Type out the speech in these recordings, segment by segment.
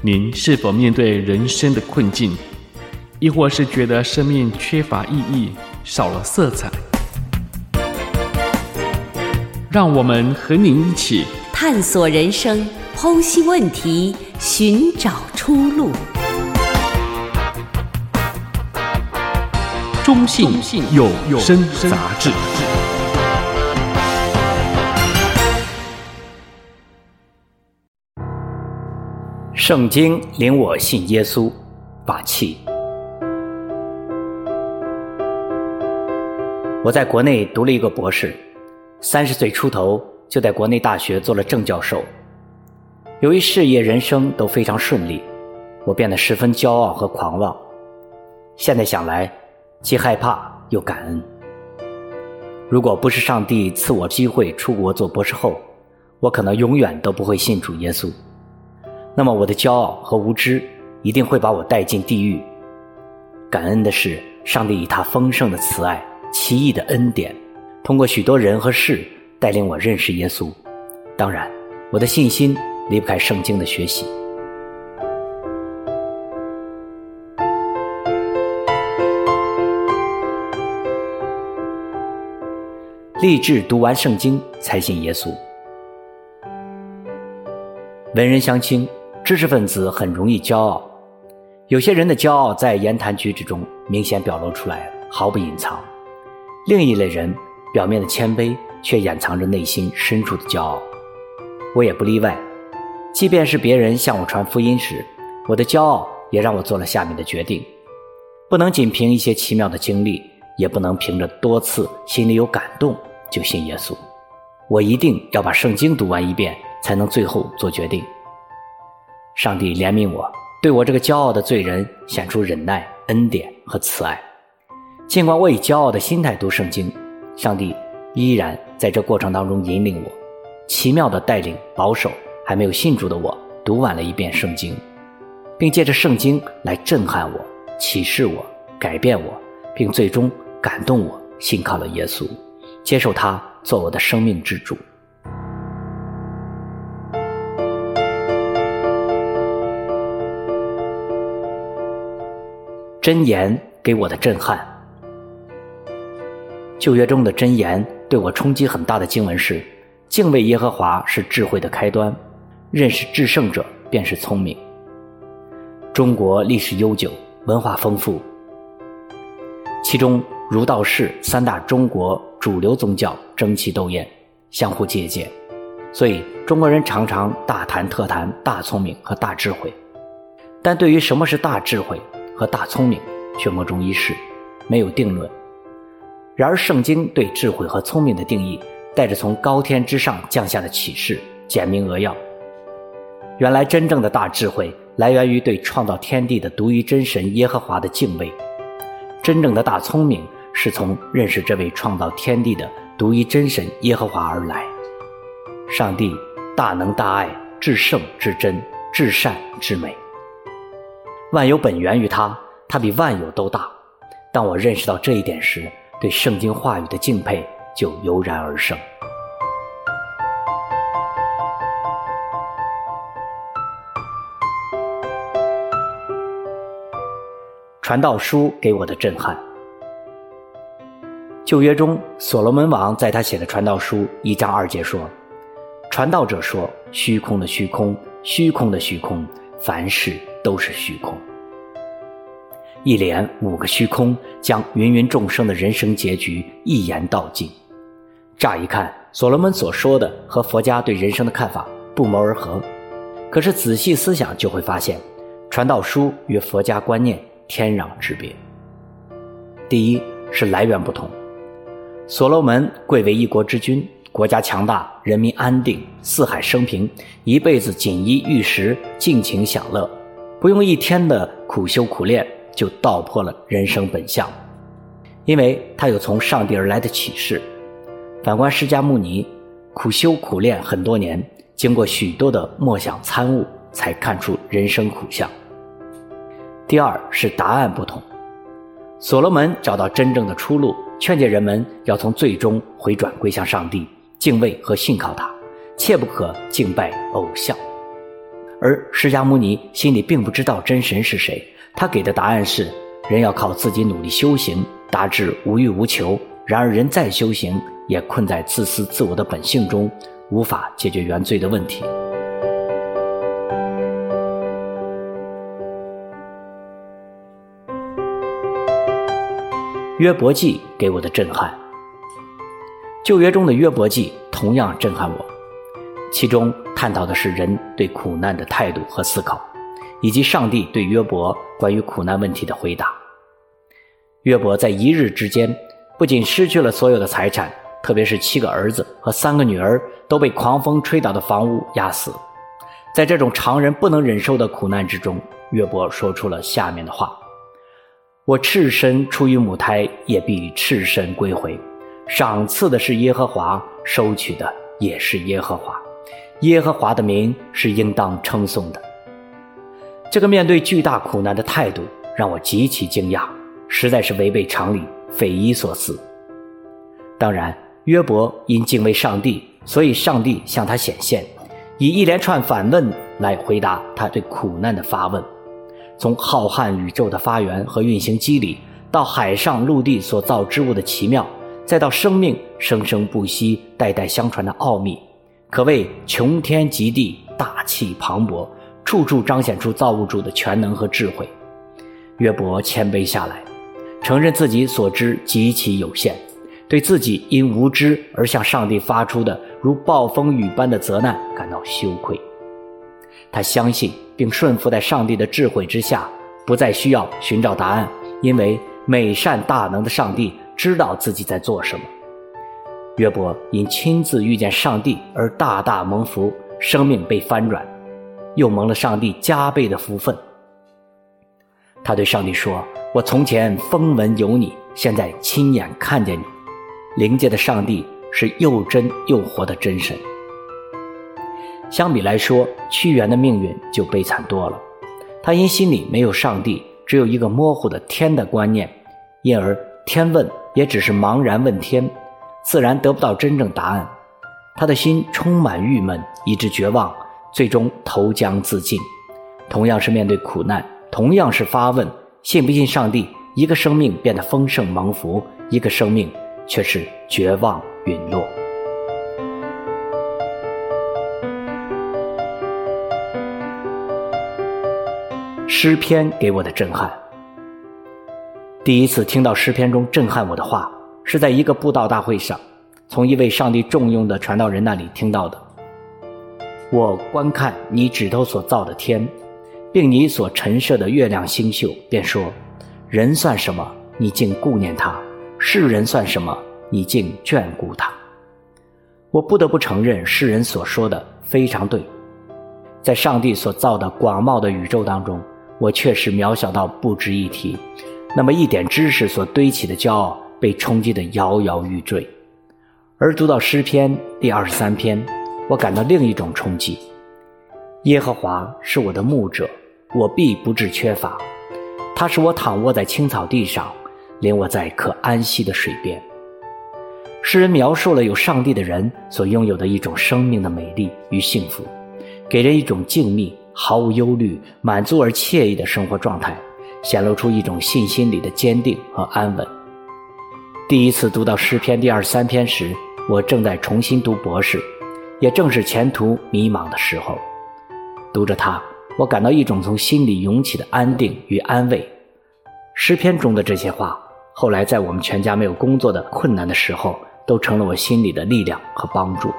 您是否面对人生的困境，亦或是觉得生命缺乏意义、少了色彩？让我们和您一起探索人生，剖析问题，寻找出路。中信有声杂志。圣经领我信耶稣，法器。我在国内读了一个博士，三十岁出头就在国内大学做了正教授。由于事业、人生都非常顺利，我变得十分骄傲和狂妄。现在想来，既害怕又感恩。如果不是上帝赐我机会出国做博士后，我可能永远都不会信主耶稣。那么我的骄傲和无知一定会把我带进地狱。感恩的是，上帝以他丰盛的慈爱、奇异的恩典，通过许多人和事带领我认识耶稣。当然，我的信心离不开圣经的学习。立志读完圣经才信耶稣。文人相轻。知识分子很容易骄傲，有些人的骄傲在言谈举止中明显表露出来，毫不隐藏；另一类人表面的谦卑，却掩藏着内心深处的骄傲。我也不例外。即便是别人向我传福音时，我的骄傲也让我做了下面的决定：不能仅凭一些奇妙的经历，也不能凭着多次心里有感动就信耶稣。我一定要把圣经读完一遍，才能最后做决定。上帝怜悯我，对我这个骄傲的罪人显出忍耐、恩典和慈爱。尽管我以骄傲的心态读圣经，上帝依然在这过程当中引领我，奇妙的带领保守还没有信主的我读完了一遍圣经，并借着圣经来震撼我、启示我、改变我，并最终感动我，信靠了耶稣，接受他做我的生命之主。箴言给我的震撼。旧约中的箴言对我冲击很大的经文是：敬畏耶和华是智慧的开端，认识至圣者便是聪明。中国历史悠久，文化丰富，其中儒道释三大中国主流宗教争奇斗艳，相互借鉴，所以中国人常常大谈特谈大聪明和大智慧。但对于什么是大智慧，和大聪明却莫衷一是，没有定论。然而，圣经对智慧和聪明的定义，带着从高天之上降下的启示，简明扼要。原来，真正的大智慧来源于对创造天地的独一真神耶和华的敬畏；真正的大聪明是从认识这位创造天地的独一真神耶和华而来。上帝大能大爱，至圣至真，至善至美。万有本源于他，他比万有都大。当我认识到这一点时，对圣经话语的敬佩就油然而生。传道书给我的震撼。旧约中，所罗门王在他写的传道书一章二节说：“传道者说，虚空的虚空，虚空的虚空，凡事。”都是虚空，一连五个虚空将芸芸众生的人生结局一言道尽。乍一看，所罗门所说的和佛家对人生的看法不谋而合，可是仔细思想就会发现，传道书与佛家观念天壤之别。第一是来源不同，所罗门贵为一国之君，国家强大，人民安定，四海升平，一辈子锦衣玉食，尽情享乐。不用一天的苦修苦练，就道破了人生本相，因为他有从上帝而来的启示。反观释迦牟尼，苦修苦练很多年，经过许多的默想参悟，才看出人生苦相。第二是答案不同，所罗门找到真正的出路，劝诫人们要从最终回转归向上帝，敬畏和信靠他，切不可敬拜偶像。而释迦牟尼心里并不知道真神是谁，他给的答案是：人要靠自己努力修行，达至无欲无求。然而人再修行，也困在自私自我的本性中，无法解决原罪的问题。约伯记给我的震撼，旧约中的约伯记同样震撼我。其中探讨的是人对苦难的态度和思考，以及上帝对约伯关于苦难问题的回答。约伯在一日之间，不仅失去了所有的财产，特别是七个儿子和三个女儿都被狂风吹倒的房屋压死。在这种常人不能忍受的苦难之中，约伯说出了下面的话：“我赤身出于母胎，也必赤身归回。赏赐的是耶和华，收取的也是耶和华。”耶和华的名是应当称颂的。这个面对巨大苦难的态度让我极其惊讶，实在是违背常理，匪夷所思。当然，约伯因敬畏上帝，所以上帝向他显现，以一连串反问来回答他对苦难的发问。从浩瀚宇宙的发源和运行机理，到海上陆地所造之物的奇妙，再到生命生生不息、代代相传的奥秘。可谓穷天极地，大气磅礴，处处彰显出造物主的全能和智慧。约伯谦卑下来，承认自己所知极其有限，对自己因无知而向上帝发出的如暴风雨般的责难感到羞愧。他相信并顺服在上帝的智慧之下，不再需要寻找答案，因为美善大能的上帝知道自己在做什么。约伯因亲自遇见上帝而大大蒙福，生命被翻转，又蒙了上帝加倍的福分。他对上帝说：“我从前风闻有你，现在亲眼看见你。灵界的上帝是又真又活的真神。”相比来说，屈原的命运就悲惨多了。他因心里没有上帝，只有一个模糊的天的观念，因而天问也只是茫然问天。自然得不到真正答案，他的心充满郁闷，以致绝望，最终投江自尽。同样是面对苦难，同样是发问，信不信上帝？一个生命变得丰盛蒙福，一个生命却是绝望陨落。诗篇给我的震撼，第一次听到诗篇中震撼我的话。是在一个布道大会上，从一位上帝重用的传道人那里听到的。我观看你指头所造的天，并你所陈设的月亮星宿，便说：人算什么？你竟顾念他；世人算什么？你竟眷顾他。我不得不承认，世人所说的非常对。在上帝所造的广袤的宇宙当中，我确实渺小到不值一提。那么一点知识所堆起的骄傲。被冲击得摇摇欲坠，而读到诗篇第二十三篇，我感到另一种冲击。耶和华是我的牧者，我必不致缺乏。他使我躺卧在青草地上，领我在可安息的水边。诗人描述了有上帝的人所拥有的一种生命的美丽与幸福，给人一种静谧、毫无忧虑、满足而惬意的生活状态，显露出一种信心里的坚定和安稳。第一次读到诗篇第二十三篇时，我正在重新读博士，也正是前途迷茫的时候。读着它，我感到一种从心里涌起的安定与安慰。诗篇中的这些话，后来在我们全家没有工作的困难的时候，都成了我心里的力量和帮助。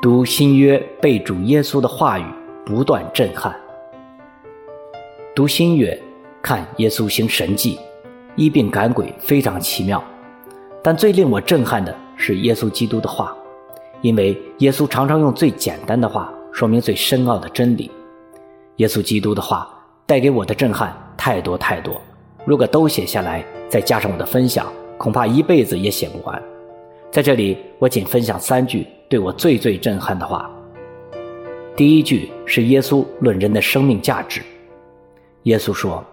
读新约背主耶稣的话语。不断震撼。读新约，看耶稣行神迹，医病赶鬼，非常奇妙。但最令我震撼的是耶稣基督的话，因为耶稣常常用最简单的话说明最深奥的真理。耶稣基督的话带给我的震撼太多太多，如果都写下来，再加上我的分享，恐怕一辈子也写不完。在这里，我仅分享三句对我最最震撼的话。第一句是耶稣论人的生命价值。耶稣说：“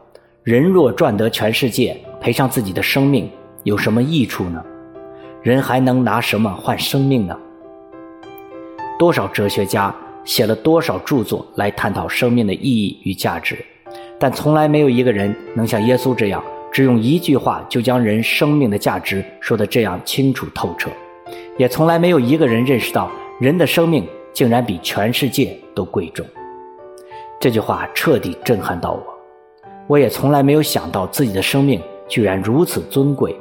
人若赚得全世界，赔上自己的生命，有什么益处呢？人还能拿什么换生命呢？多少哲学家写了多少著作来探讨生命的意义与价值，但从来没有一个人能像耶稣这样，只用一句话就将人生命的价值说得这样清楚透彻，也从来没有一个人认识到人的生命竟然比全世界都贵重。这句话彻底震撼到我，我也从来没有想到自己的生命居然如此尊贵，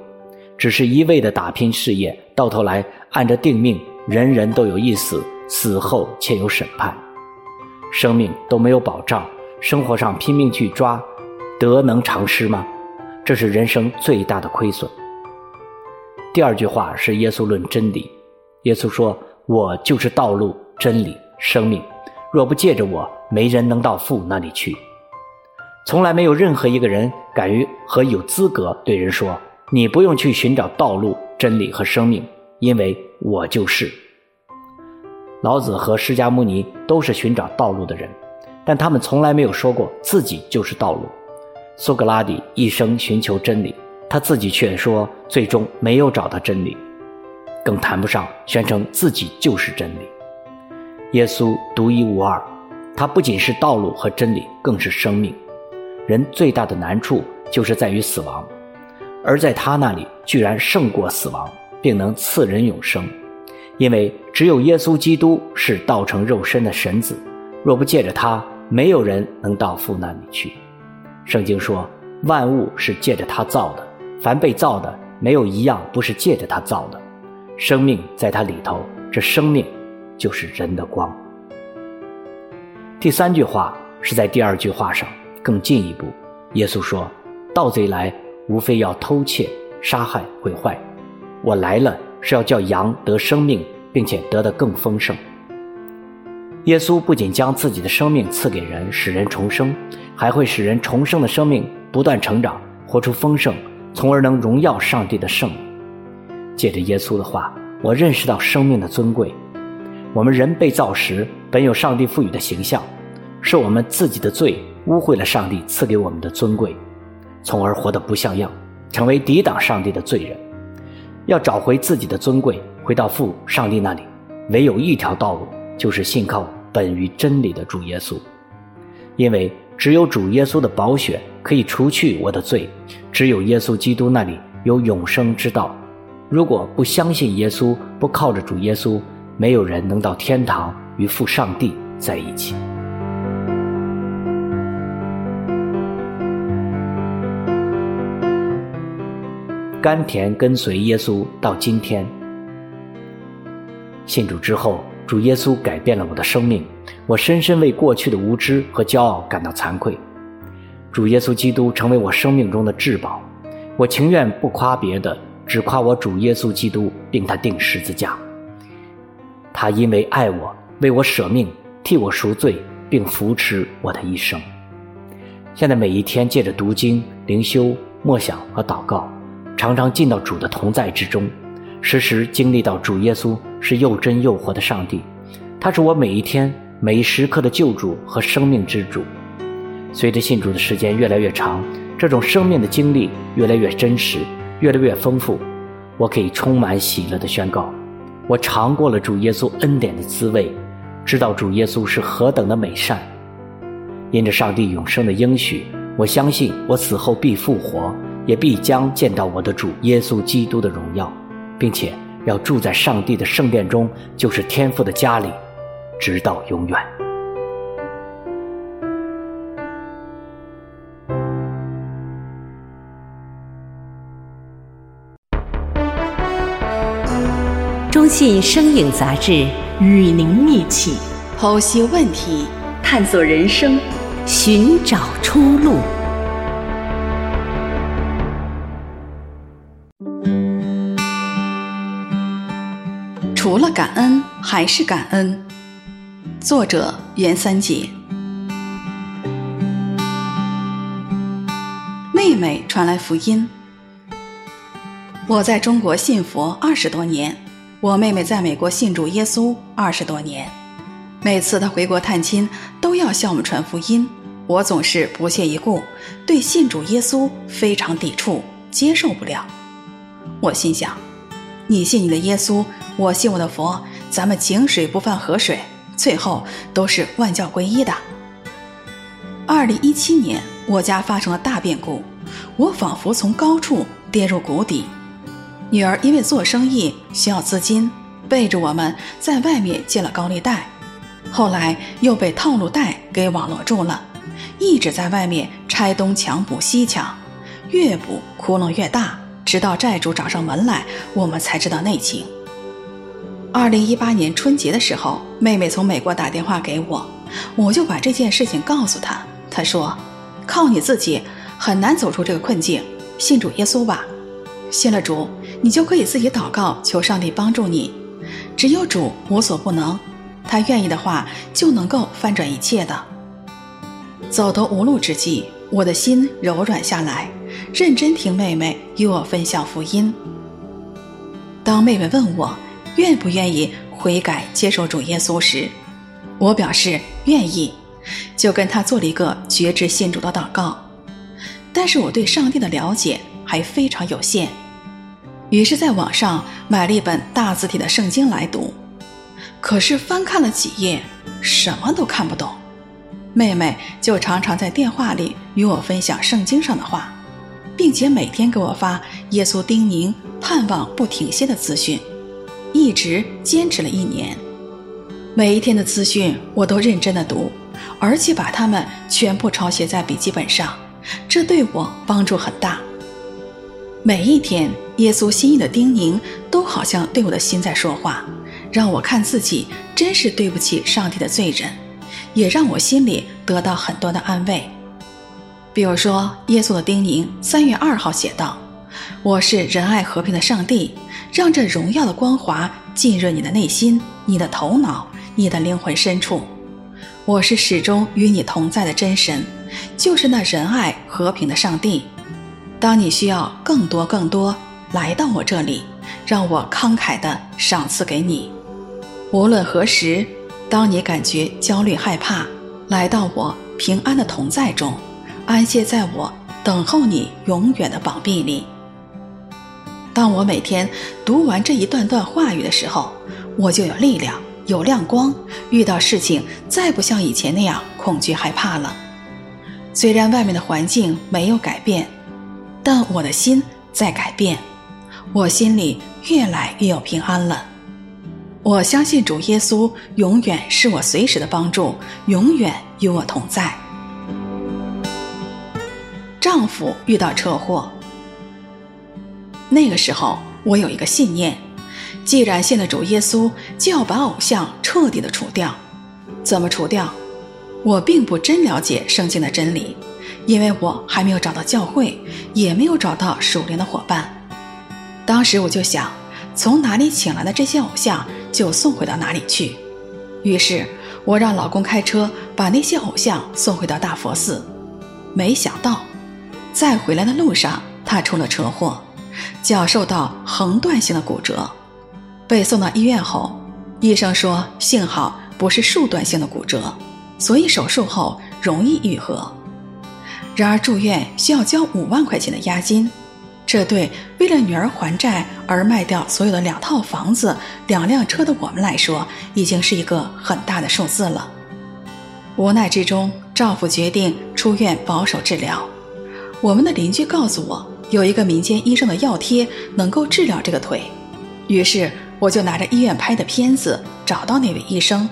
只是一味的打拼事业，到头来按着定命，人人都有一死。死后且有审判，生命都没有保障，生活上拼命去抓，得能偿失吗？这是人生最大的亏损。第二句话是耶稣论真理，耶稣说：“我就是道路、真理、生命，若不借着我，没人能到父那里去。”从来没有任何一个人敢于和有资格对人说：“你不用去寻找道路、真理和生命，因为我就是。”老子和释迦牟尼都是寻找道路的人，但他们从来没有说过自己就是道路。苏格拉底一生寻求真理，他自己却说最终没有找到真理，更谈不上宣称自己就是真理。耶稣独一无二，他不仅是道路和真理，更是生命。人最大的难处就是在于死亡，而在他那里居然胜过死亡，并能赐人永生。因为只有耶稣基督是道成肉身的神子，若不借着他，没有人能到父那里去。圣经说，万物是借着他造的，凡被造的，没有一样不是借着他造的。生命在他里头，这生命就是人的光。第三句话是在第二句话上更进一步，耶稣说：“盗贼来，无非要偷窃、杀害、毁坏。我来了。”是要叫羊得生命，并且得的更丰盛。耶稣不仅将自己的生命赐给人，使人重生，还会使人重生的生命不断成长，活出丰盛，从而能荣耀上帝的圣。借着耶稣的话，我认识到生命的尊贵。我们人被造时，本有上帝赋予的形象，是我们自己的罪污秽了上帝赐给我们的尊贵，从而活得不像样，成为抵挡上帝的罪人。要找回自己的尊贵，回到父上帝那里，唯有一条道路，就是信靠本于真理的主耶稣。因为只有主耶稣的宝血可以除去我的罪，只有耶稣基督那里有永生之道。如果不相信耶稣，不靠着主耶稣，没有人能到天堂与父上帝在一起。甘甜跟随耶稣到今天，信主之后，主耶稣改变了我的生命，我深深为过去的无知和骄傲感到惭愧。主耶稣基督成为我生命中的至宝，我情愿不夸别的，只夸我主耶稣基督，并他钉十字架。他因为爱我，为我舍命，替我赎罪，并扶持我的一生。现在每一天借着读经、灵修、默想和祷告。常常进到主的同在之中，时时经历到主耶稣是又真又活的上帝，他是我每一天每一时刻的救主和生命之主。随着信主的时间越来越长，这种生命的经历越来越真实，越来越丰富，我可以充满喜乐的宣告：我尝过了主耶稣恩典的滋味，知道主耶稣是何等的美善。因着上帝永生的应许，我相信我死后必复活。也必将见到我的主耶稣基督的荣耀，并且要住在上帝的圣殿中，就是天父的家里，直到永远。信声影杂志与您一起剖析问题，探索人生，寻找出路。除了感恩还是感恩。作者：袁三姐。妹妹传来福音。我在中国信佛二十多年，我妹妹在美国信主耶稣二十多年。每次她回国探亲，都要向我们传福音，我总是不屑一顾，对信主耶稣非常抵触，接受不了。我心想。你信你的耶稣，我信我的佛，咱们井水不犯河水，最后都是万教归一的。二零一七年，我家发生了大变故，我仿佛从高处跌入谷底。女儿因为做生意需要资金，背着我们在外面借了高利贷，后来又被套路贷给网罗住了，一直在外面拆东墙补西墙，越补窟窿越大。直到债主找上门来，我们才知道内情。二零一八年春节的时候，妹妹从美国打电话给我，我就把这件事情告诉她。她说：“靠你自己很难走出这个困境，信主耶稣吧。信了主，你就可以自己祷告，求上帝帮助你。只有主无所不能，他愿意的话就能够翻转一切的。”走投无路之际，我的心柔软下来。认真听妹妹与我分享福音。当妹妹问我愿不愿意悔改接受主耶稣时，我表示愿意，就跟她做了一个决志信主的祷告。但是我对上帝的了解还非常有限，于是在网上买了一本大字体的圣经来读。可是翻看了几页，什么都看不懂。妹妹就常常在电话里与我分享圣经上的话。并且每天给我发耶稣叮咛、盼望不停歇的资讯，一直坚持了一年。每一天的资讯我都认真的读，而且把它们全部抄写在笔记本上，这对我帮助很大。每一天，耶稣心意的叮咛都好像对我的心在说话，让我看自己真是对不起上帝的罪人，也让我心里得到很多的安慰。比如说，耶稣的叮咛，三月二号写道：“我是仁爱和平的上帝，让这荣耀的光华浸润你的内心、你的头脑、你的灵魂深处。我是始终与你同在的真神，就是那仁爱和平的上帝。当你需要更多更多，来到我这里，让我慷慨地赏赐给你。无论何时，当你感觉焦虑害怕，来到我平安的同在中。”安歇在我等候你永远的膀臂里。当我每天读完这一段段话语的时候，我就有力量，有亮光。遇到事情再不像以前那样恐惧害怕了。虽然外面的环境没有改变，但我的心在改变。我心里越来越有平安了。我相信主耶稣永远是我随时的帮助，永远与我同在。丈夫遇到车祸，那个时候我有一个信念：既然信了主耶稣，就要把偶像彻底的除掉。怎么除掉？我并不真了解圣经的真理，因为我还没有找到教会，也没有找到属灵的伙伴。当时我就想，从哪里请来的这些偶像，就送回到哪里去。于是我让老公开车把那些偶像送回到大佛寺。没想到。在回来的路上，他出了车祸，脚受到横断性的骨折，被送到医院后，医生说幸好不是竖断性的骨折，所以手术后容易愈合。然而住院需要交五万块钱的押金，这对为了女儿还债而卖掉所有的两套房子、两辆车的我们来说，已经是一个很大的数字了。无奈之中，丈夫决定出院保守治疗。我们的邻居告诉我，有一个民间医生的药贴能够治疗这个腿，于是我就拿着医院拍的片子找到那位医生。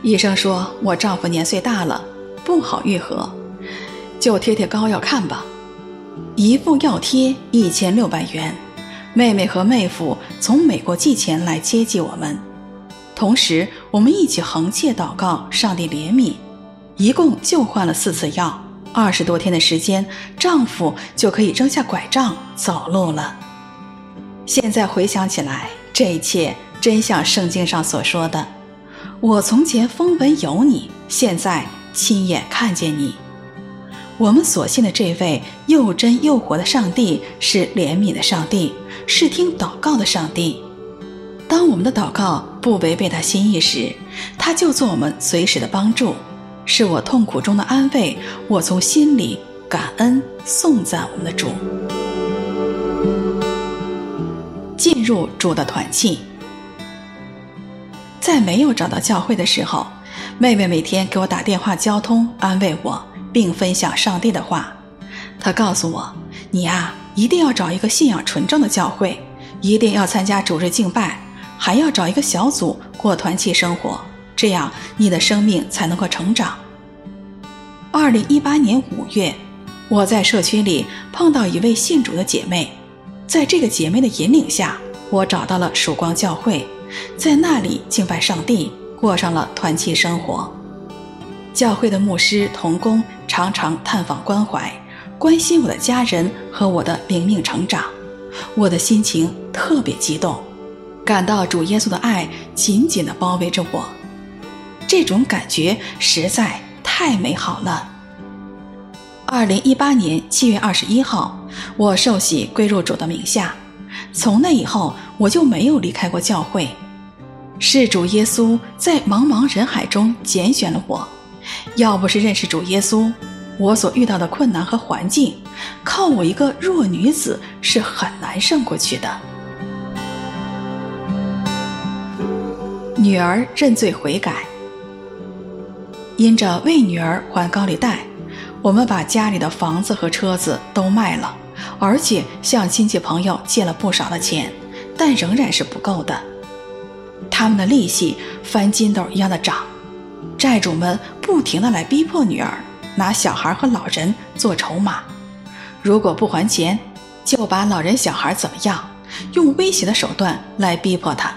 医生说我丈夫年岁大了，不好愈合，就贴贴膏药看吧。一副药贴一千六百元，妹妹和妹夫从美国寄钱来接济我们，同时我们一起横切祷告，上帝怜悯，一共就换了四次药。二十多天的时间，丈夫就可以扔下拐杖走路了。现在回想起来，这一切真像圣经上所说的：“我从前风闻有你，现在亲眼看见你。”我们所信的这位又真又活的上帝是怜悯的上帝，是听祷告的上帝。当我们的祷告不违背他心意时，他就做我们随时的帮助。是我痛苦中的安慰，我从心里感恩颂赞我们的主。进入主的团契。在没有找到教会的时候，妹妹每天给我打电话交通，安慰我，并分享上帝的话。他告诉我：“你呀，一定要找一个信仰纯正的教会，一定要参加主日敬拜，还要找一个小组过团契生活，这样你的生命才能够成长。”二零一八年五月，我在社区里碰到一位信主的姐妹，在这个姐妹的引领下，我找到了曙光教会。在那里敬拜上帝，过上了团契生活。教会的牧师同工常常探访关怀，关心我的家人和我的灵命成长，我的心情特别激动，感到主耶稣的爱紧紧地包围着我，这种感觉实在太美好了。二零一八年七月二十一号，我受洗归入主的名下，从那以后我就没有离开过教会。是主耶稣在茫茫人海中拣选了我，要不是认识主耶稣，我所遇到的困难和环境，靠我一个弱女子是很难胜过去的。女儿认罪悔改，因着为女儿还高利贷，我们把家里的房子和车子都卖了，而且向亲戚朋友借了不少的钱，但仍然是不够的。他们的利息翻筋斗一样的涨，债主们不停地来逼迫女儿，拿小孩和老人做筹码，如果不还钱，就把老人小孩怎么样，用威胁的手段来逼迫她。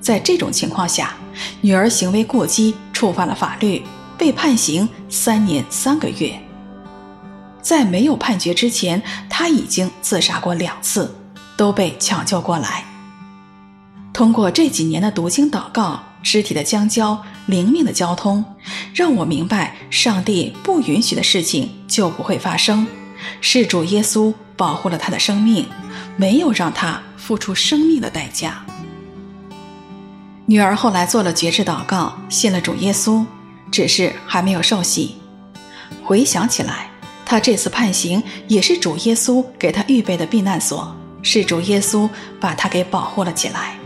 在这种情况下，女儿行为过激，触犯了法律，被判刑三年三个月。在没有判决之前，她已经自杀过两次，都被抢救过来。通过这几年的读经祷告、肢体的相交、灵命的交通，让我明白，上帝不允许的事情就不会发生。是主耶稣保护了他的生命，没有让他付出生命的代价。女儿后来做了绝志祷告，信了主耶稣，只是还没有受洗。回想起来，她这次判刑也是主耶稣给她预备的避难所，是主耶稣把她给保护了起来。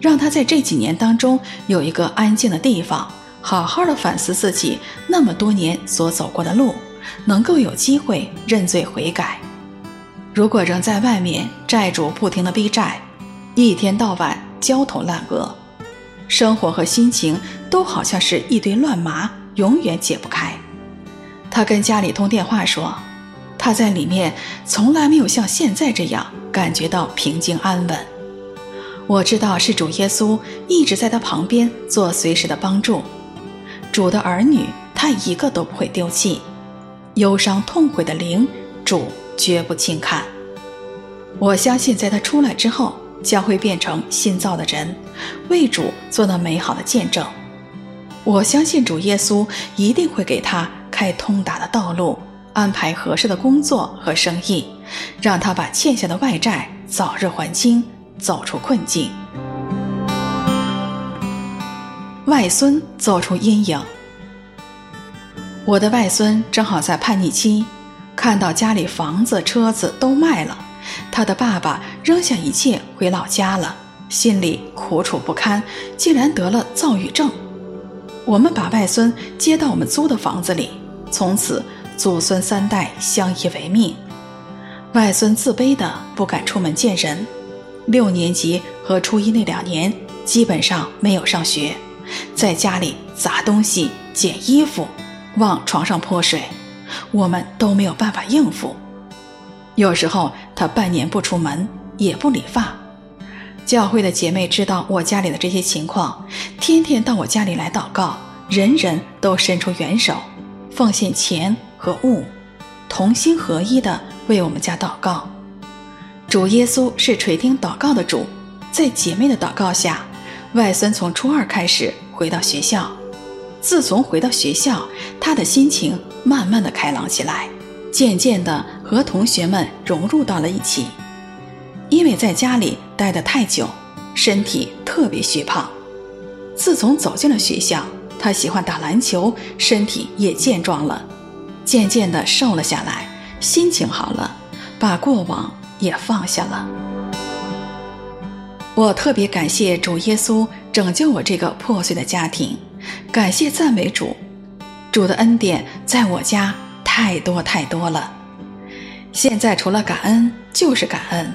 让他在这几年当中有一个安静的地方，好好的反思自己那么多年所走过的路，能够有机会认罪悔改。如果仍在外面，债主不停的逼债，一天到晚焦头烂额，生活和心情都好像是一堆乱麻，永远解不开。他跟家里通电话说，他在里面从来没有像现在这样感觉到平静安稳。我知道是主耶稣一直在他旁边做随时的帮助，主的儿女他一个都不会丢弃，忧伤痛悔的灵主绝不轻看。我相信在他出来之后，将会变成新造的人，为主做那美好的见证。我相信主耶稣一定会给他开通达的道路，安排合适的工作和生意，让他把欠下的外债早日还清。走出困境，外孙走出阴影。我的外孙正好在叛逆期，看到家里房子、车子都卖了，他的爸爸扔下一切回老家了，心里苦楚不堪，竟然得了躁郁症。我们把外孙接到我们租的房子里，从此祖孙三代相依为命。外孙自卑的不敢出门见人。六年级和初一那两年，基本上没有上学，在家里砸东西、捡衣服、往床上泼水，我们都没有办法应付。有时候他半年不出门，也不理发。教会的姐妹知道我家里的这些情况，天天到我家里来祷告，人人都伸出援手，奉献钱和物，同心合一地为我们家祷告。主耶稣是垂听祷告的主，在姐妹的祷告下，外孙从初二开始回到学校。自从回到学校，他的心情慢慢的开朗起来，渐渐的和同学们融入到了一起。因为在家里待得太久，身体特别虚胖。自从走进了学校，他喜欢打篮球，身体也健壮了，渐渐的瘦了下来，心情好了，把过往。也放下了。我特别感谢主耶稣拯救我这个破碎的家庭，感谢赞美主，主的恩典在我家太多太多了。现在除了感恩就是感恩，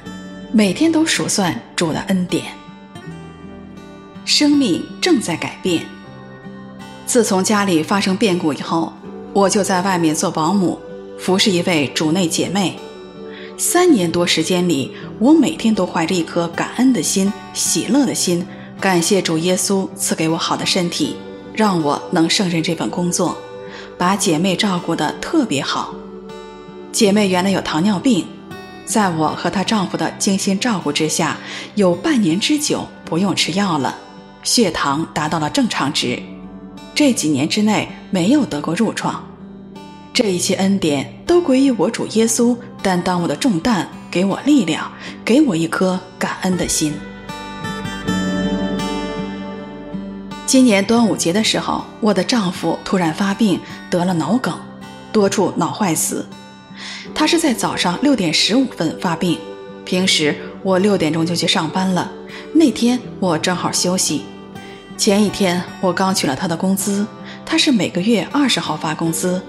每天都数算主的恩典。生命正在改变。自从家里发生变故以后，我就在外面做保姆，服侍一位主内姐妹。三年多时间里，我每天都怀着一颗感恩的心、喜乐的心，感谢主耶稣赐给我好的身体，让我能胜任这份工作，把姐妹照顾得特别好。姐妹原来有糖尿病，在我和她丈夫的精心照顾之下，有半年之久不用吃药了，血糖达到了正常值，这几年之内没有得过褥疮。这一切恩典都归于我主耶稣担当我的重担，给我力量，给我一颗感恩的心。今年端午节的时候，我的丈夫突然发病，得了脑梗，多处脑坏死。他是在早上六点十五分发病，平时我六点钟就去上班了。那天我正好休息。前一天我刚取了他的工资，他是每个月二十号发工资。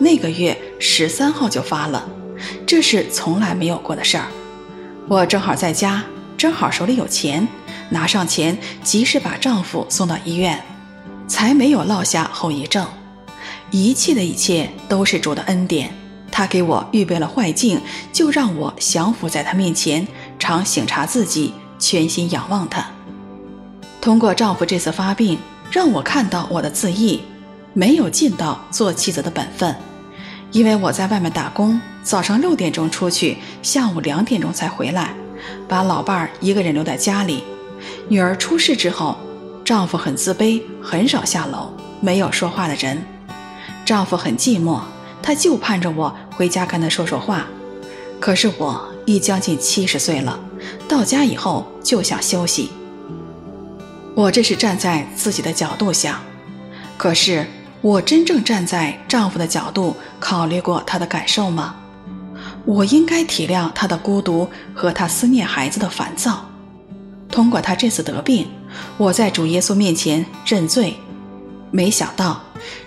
那个月十三号就发了，这是从来没有过的事儿。我正好在家，正好手里有钱，拿上钱，及时把丈夫送到医院，才没有落下后遗症。一切的一切都是主的恩典，他给我预备了坏境，就让我降服在他面前，常省察自己，全心仰望他。通过丈夫这次发病，让我看到我的自义，没有尽到做妻子的本分。因为我在外面打工，早上六点钟出去，下午两点钟才回来，把老伴儿一个人留在家里。女儿出事之后，丈夫很自卑，很少下楼，没有说话的人。丈夫很寂寞，他就盼着我回家跟他说说话。可是我已将近七十岁了，到家以后就想休息。我这是站在自己的角度想，可是。我真正站在丈夫的角度考虑过他的感受吗？我应该体谅他的孤独和他思念孩子的烦躁。通过他这次得病，我在主耶稣面前认罪。没想到，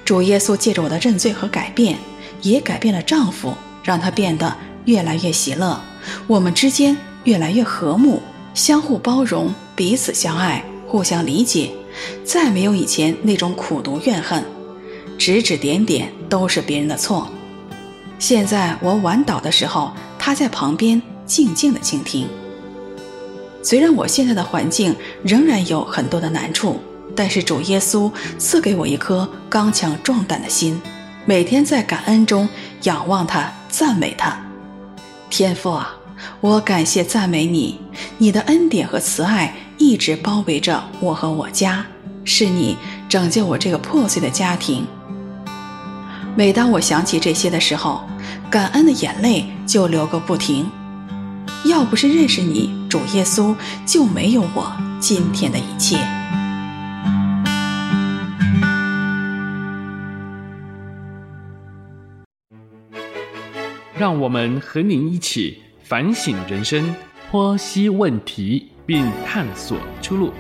主耶稣借着我的认罪和改变，也改变了丈夫，让他变得越来越喜乐。我们之间越来越和睦，相互包容，彼此相爱，互相理解，再没有以前那种苦毒怨恨。指指点点都是别人的错。现在我晚倒的时候，他在旁边静静的倾听。虽然我现在的环境仍然有很多的难处，但是主耶稣赐给我一颗刚强壮胆的心，每天在感恩中仰望他，赞美他。天父啊，我感谢赞美你，你的恩典和慈爱一直包围着我和我家，是你拯救我这个破碎的家庭。每当我想起这些的时候，感恩的眼泪就流个不停。要不是认识你，主耶稣，就没有我今天的一切。让我们和您一起反省人生，剖析问题，并探索出路。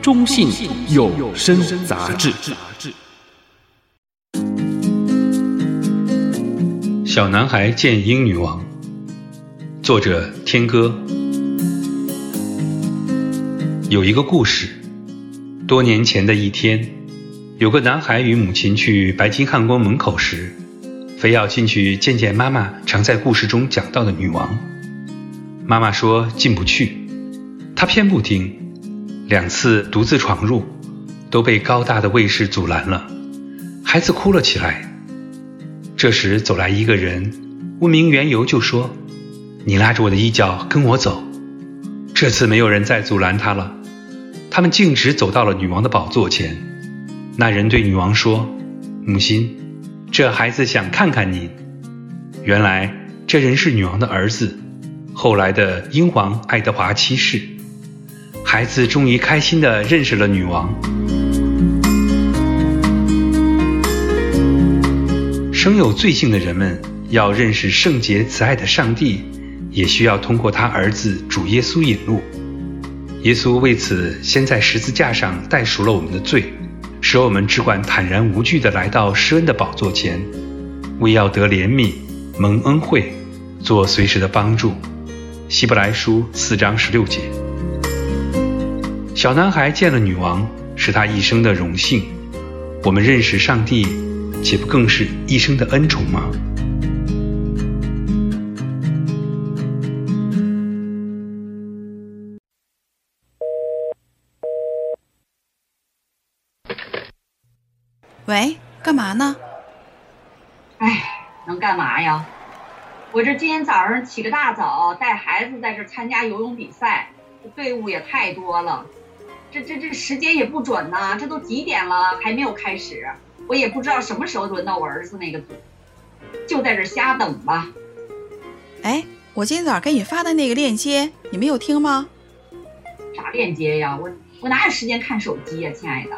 中信有声杂志。小男孩见英女王，作者天歌。有一个故事，多年前的一天，有个男孩与母亲去白金汉宫门口时，非要进去见见妈妈常在故事中讲到的女王。妈妈说进不去，他偏不听，两次独自闯入，都被高大的卫士阻拦了，孩子哭了起来。这时走来一个人，问明缘由，就说：“你拉着我的衣角跟我走。”这次没有人再阻拦他了，他们径直走到了女王的宝座前。那人对女王说：“母亲，这孩子想看看您。”原来这人是女王的儿子，后来的英皇爱德华七世。孩子终于开心地认识了女王。生有罪性的人们要认识圣洁慈爱的上帝，也需要通过他儿子主耶稣引路。耶稣为此先在十字架上代赎了我们的罪，使我们只管坦然无惧地来到施恩的宝座前，为要得怜悯、蒙恩惠，做随时的帮助。希伯来书四章十六节。小男孩见了女王，是他一生的荣幸。我们认识上帝，岂不更是一生的恩宠吗？喂，干嘛呢？哎，能干嘛呀？我这今天早上起个大早，带孩子在这参加游泳比赛，这队伍也太多了，这这这时间也不准呐，这都几点了还没有开始，我也不知道什么时候轮到我儿子那个组，就在这瞎等吧。哎，我今天早上给你发的那个链接，你没有听吗？啥链接呀？我我哪有时间看手机呀，亲爱的。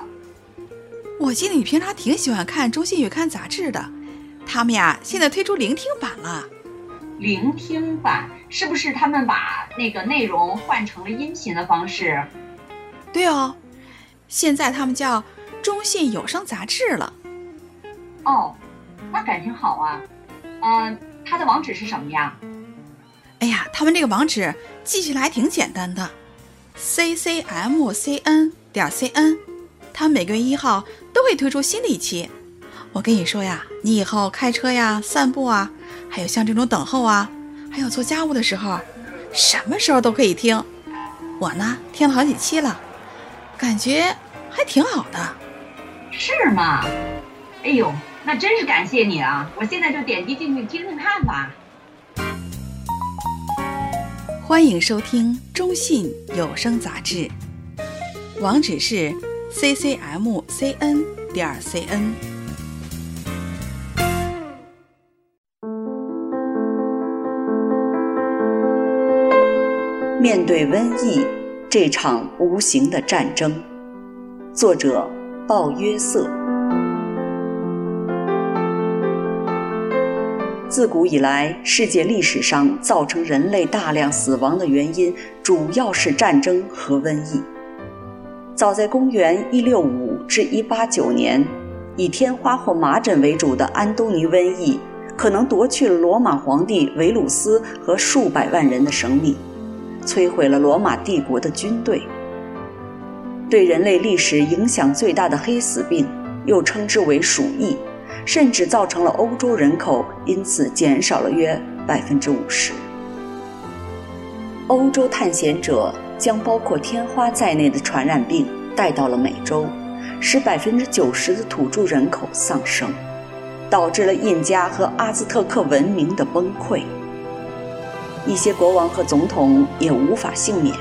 我记得你平常挺喜欢看《中信月刊》杂志的，他们呀现在推出聆听版了。聆听版是不是他们把那个内容换成了音频的方式？对哦，现在他们叫《中信有声杂志》了。哦，那感情好啊。嗯、呃，它的网址是什么呀？哎呀，他们这个网址记起来挺简单的，ccmcn 点 cn。他每个月一号都会推出新的一期。我跟你说呀，你以后开车呀、散步啊，还有像这种等候啊，还有做家务的时候，什么时候都可以听。我呢，听了好几期了，感觉还挺好的。是吗？哎呦，那真是感谢你啊！我现在就点击进去听听看吧。欢迎收听《中信有声杂志》，网址是。ccmcn 点 cn。面对瘟疫这场无形的战争，作者鲍约瑟。自古以来，世界历史上造成人类大量死亡的原因，主要是战争和瘟疫。早在公元一六五至一八九年，以天花或麻疹为主的安东尼瘟疫，可能夺去了罗马皇帝维鲁斯和数百万人的生命，摧毁了罗马帝国的军队。对人类历史影响最大的黑死病，又称之为鼠疫，甚至造成了欧洲人口因此减少了约百分之五十。欧洲探险者。将包括天花在内的传染病带到了美洲，使百分之九十的土著人口丧生，导致了印加和阿兹特克文明的崩溃。一些国王和总统也无法幸免。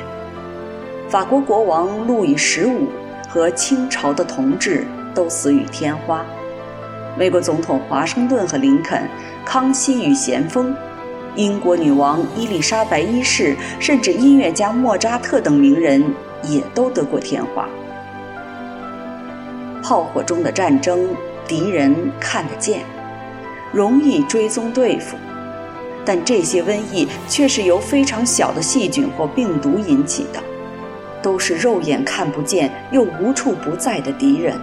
法国国王路易十五和清朝的同治都死于天花。美国总统华盛顿和林肯，康熙与咸丰。英国女王伊丽莎白一世，甚至音乐家莫扎特等名人也都得过天花。炮火中的战争，敌人看得见，容易追踪对付，但这些瘟疫却是由非常小的细菌或病毒引起的，都是肉眼看不见又无处不在的敌人，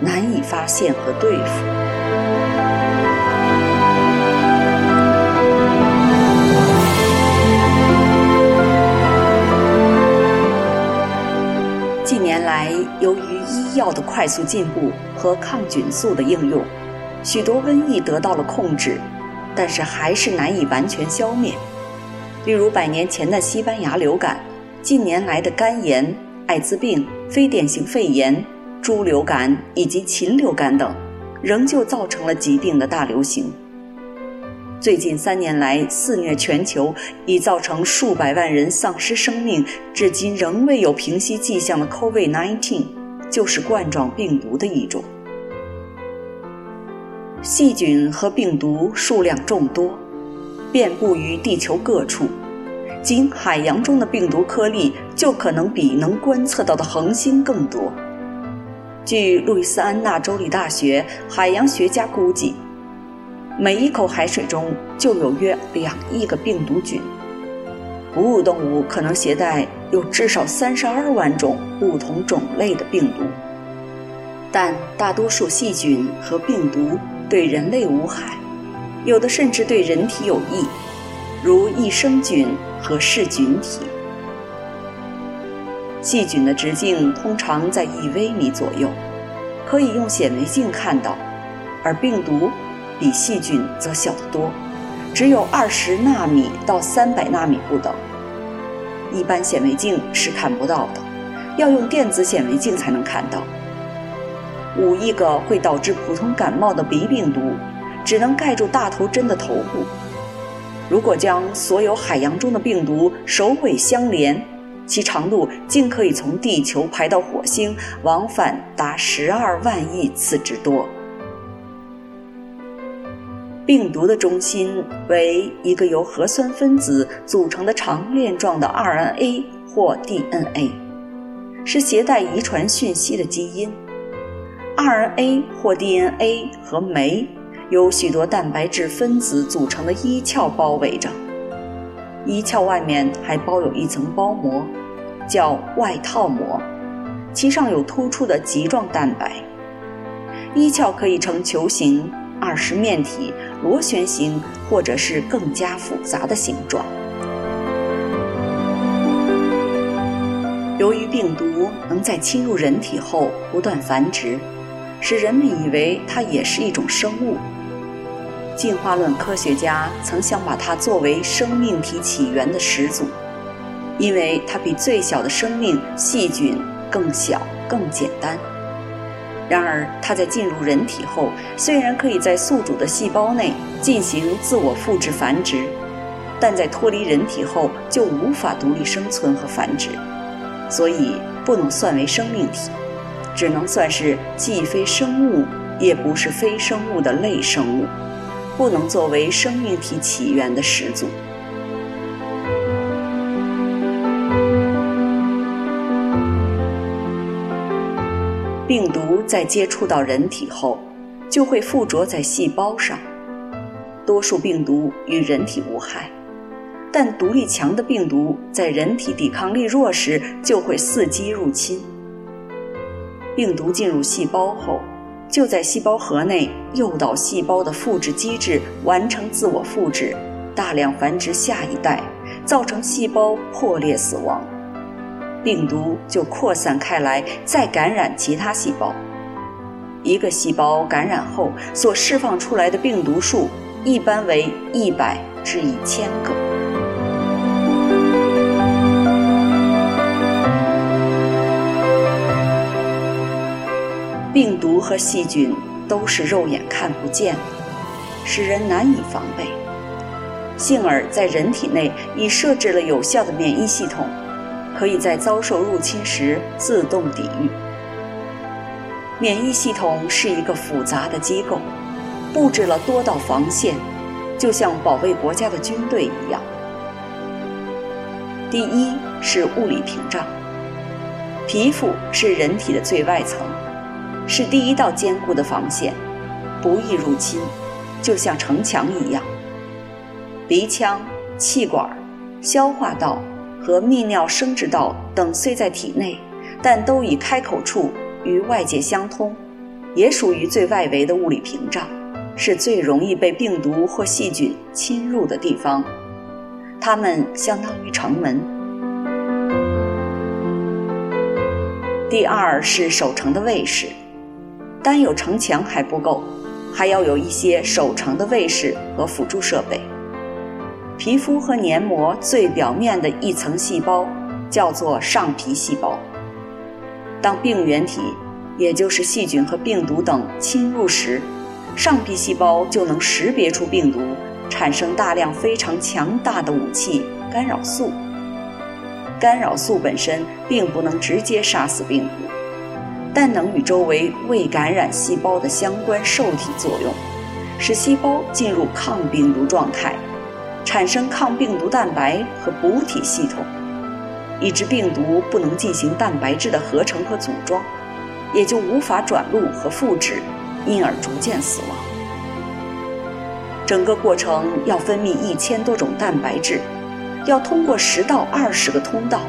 难以发现和对付。来，由于医药的快速进步和抗菌素的应用，许多瘟疫得到了控制，但是还是难以完全消灭。例如，百年前的西班牙流感，近年来的肝炎、艾滋病、非典型肺炎、猪流感以及禽流感等，仍旧造成了疾病的大流行。最近三年来肆虐全球，已造成数百万人丧失生命，至今仍未有平息迹象的 COVID-19，就是冠状病毒的一种。细菌和病毒数量众多，遍布于地球各处，仅海洋中的病毒颗粒就可能比能观测到的恒星更多。据路易斯安那州立大学海洋学家估计，每一口海水中就有约两亿个病毒菌，哺乳动物可能携带有至少三十二万种不同种类的病毒，但大多数细菌和病毒对人类无害，有的甚至对人体有益，如益生菌和噬菌体。细菌的直径通常在一微米左右，可以用显微镜看到，而病毒比细菌则小得多，只有二十纳米到三百纳米不等。一般显微镜是看不到的，要用电子显微镜才能看到。五亿个会导致普通感冒的鼻病毒，只能盖住大头针的头部。如果将所有海洋中的病毒首尾相连，其长度竟可以从地球排到火星，往返达十二万亿次之多。病毒的中心为一个由核酸分子组成的长链状的 RNA 或 DNA，是携带遗传讯息的基因。RNA 或 DNA 和酶由许多蛋白质分子组成的衣壳包围着，衣壳外面还包有一层包膜，叫外套膜，其上有突出的棘状蛋白。衣壳可以呈球形。二十面体、螺旋形，或者是更加复杂的形状。由于病毒能在侵入人体后不断繁殖，使人们以为它也是一种生物。进化论科学家曾想把它作为生命体起源的始祖，因为它比最小的生命细菌更小、更简单。然而，它在进入人体后，虽然可以在宿主的细胞内进行自我复制繁殖，但在脱离人体后就无法独立生存和繁殖，所以不能算为生命体，只能算是既非生物也不是非生物的类生物，不能作为生命体起源的始祖。病毒在接触到人体后，就会附着在细胞上。多数病毒与人体无害，但毒力强的病毒在人体抵抗力弱时，就会伺机入侵。病毒进入细胞后，就在细胞核内诱导细胞的复制机制完成自我复制，大量繁殖下一代，造成细胞破裂死亡。病毒就扩散开来，再感染其他细胞。一个细胞感染后所释放出来的病毒数一般为一百至一千个。病毒和细菌都是肉眼看不见的，使人难以防备。幸而在人体内已设置了有效的免疫系统。可以在遭受入侵时自动抵御。免疫系统是一个复杂的机构，布置了多道防线，就像保卫国家的军队一样。第一是物理屏障，皮肤是人体的最外层，是第一道坚固的防线，不易入侵，就像城墙一样。鼻腔、气管、消化道。和泌尿生殖道等虽在体内，但都以开口处与外界相通，也属于最外围的物理屏障，是最容易被病毒或细菌侵入的地方。它们相当于城门。第二是守城的卫士，单有城墙还不够，还要有一些守城的卫士和辅助设备。皮肤和黏膜最表面的一层细胞叫做上皮细胞。当病原体，也就是细菌和病毒等侵入时，上皮细胞就能识别出病毒，产生大量非常强大的武器——干扰素。干扰素本身并不能直接杀死病毒，但能与周围未感染细胞的相关受体作用，使细胞进入抗病毒状态。产生抗病毒蛋白和补体系统，以致病毒不能进行蛋白质的合成和组装，也就无法转录和复制，因而逐渐死亡。整个过程要分泌一千多种蛋白质，要通过十到二十个通道，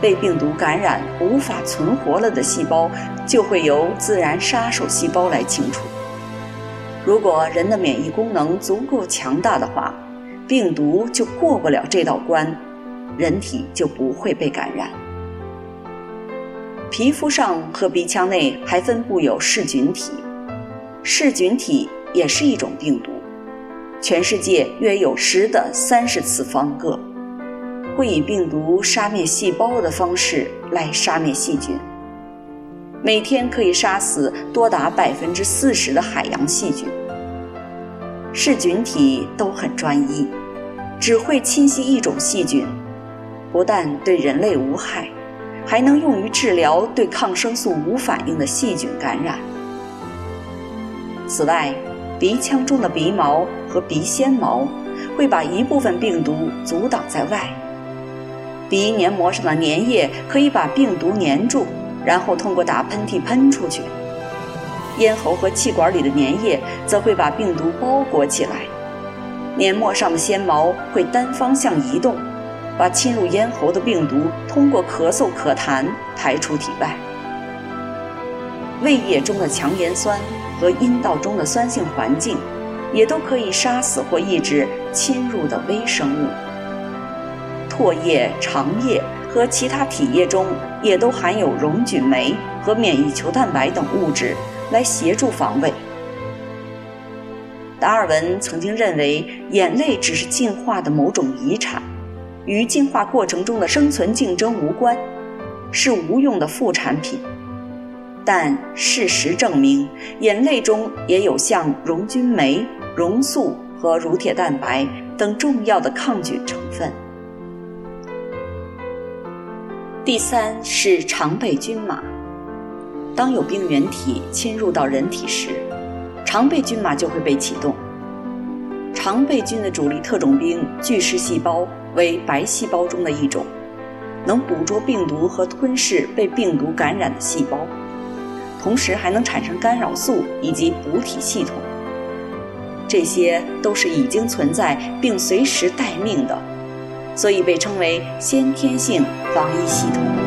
被病毒感染无法存活了的细胞，就会由自然杀手细胞来清除。如果人的免疫功能足够强大的话，病毒就过不了这道关，人体就不会被感染。皮肤上和鼻腔内还分布有噬菌体，噬菌体也是一种病毒，全世界约有十的三十次方个，会以病毒杀灭细胞的方式来杀灭细菌。每天可以杀死多达百分之四十的海洋细菌。噬菌体都很专一，只会侵袭一种细菌，不但对人类无害，还能用于治疗对抗生素无反应的细菌感染。此外，鼻腔中的鼻毛和鼻纤毛会把一部分病毒阻挡在外，鼻黏膜上的粘液可以把病毒粘住，然后通过打喷嚏喷出去。咽喉和气管里的粘液则会把病毒包裹起来，黏膜上的纤毛会单方向移动，把侵入咽喉的病毒通过咳嗽、咳痰排出体外。胃液中的强盐酸和阴道中的酸性环境，也都可以杀死或抑制侵入的微生物。唾液、肠液和其他体液中也都含有溶菌酶和免疫球蛋白等物质。来协助防卫。达尔文曾经认为，眼泪只是进化的某种遗产，与进化过程中的生存竞争无关，是无用的副产品。但事实证明，眼泪中也有像溶菌酶、溶素和乳铁蛋白等重要的抗菌成分。第三是常备军马。当有病原体侵入到人体时，常备军马就会被启动。常备军的主力特种兵巨噬细胞为白细胞中的一种，能捕捉病毒和吞噬被病毒感染的细胞，同时还能产生干扰素以及补体系统。这些都是已经存在并随时待命的，所以被称为先天性防御系统。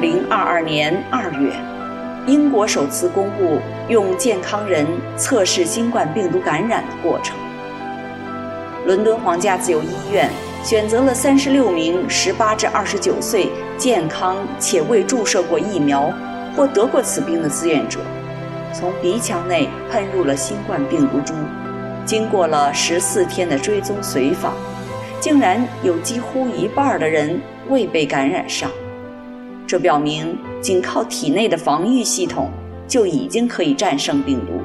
零二二年二月，英国首次公布用健康人测试新冠病毒感染的过程。伦敦皇家自由医院选择了三十六名十八至二十九岁健康且未注射过疫苗或得过此病的志愿者，从鼻腔内喷入了新冠病毒株。经过了十四天的追踪随访，竟然有几乎一半的人未被感染上。这表明，仅靠体内的防御系统就已经可以战胜病毒。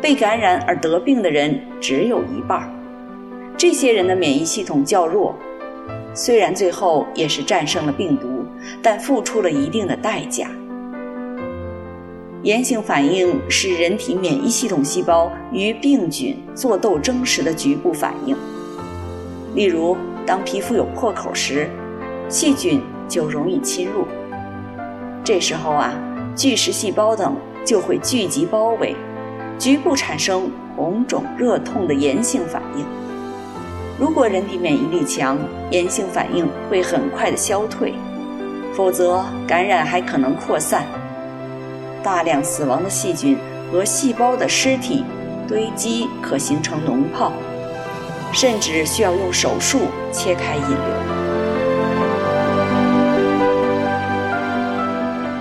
被感染而得病的人只有一半，这些人的免疫系统较弱，虽然最后也是战胜了病毒，但付出了一定的代价。炎性反应是人体免疫系统细胞与病菌作斗争时的局部反应。例如，当皮肤有破口时，细菌。就容易侵入。这时候啊，巨噬细胞等就会聚集包围，局部产生红肿、热痛的炎性反应。如果人体免疫力强，炎性反应会很快的消退；否则，感染还可能扩散。大量死亡的细菌和细胞的尸体堆积，可形成脓泡，甚至需要用手术切开引流。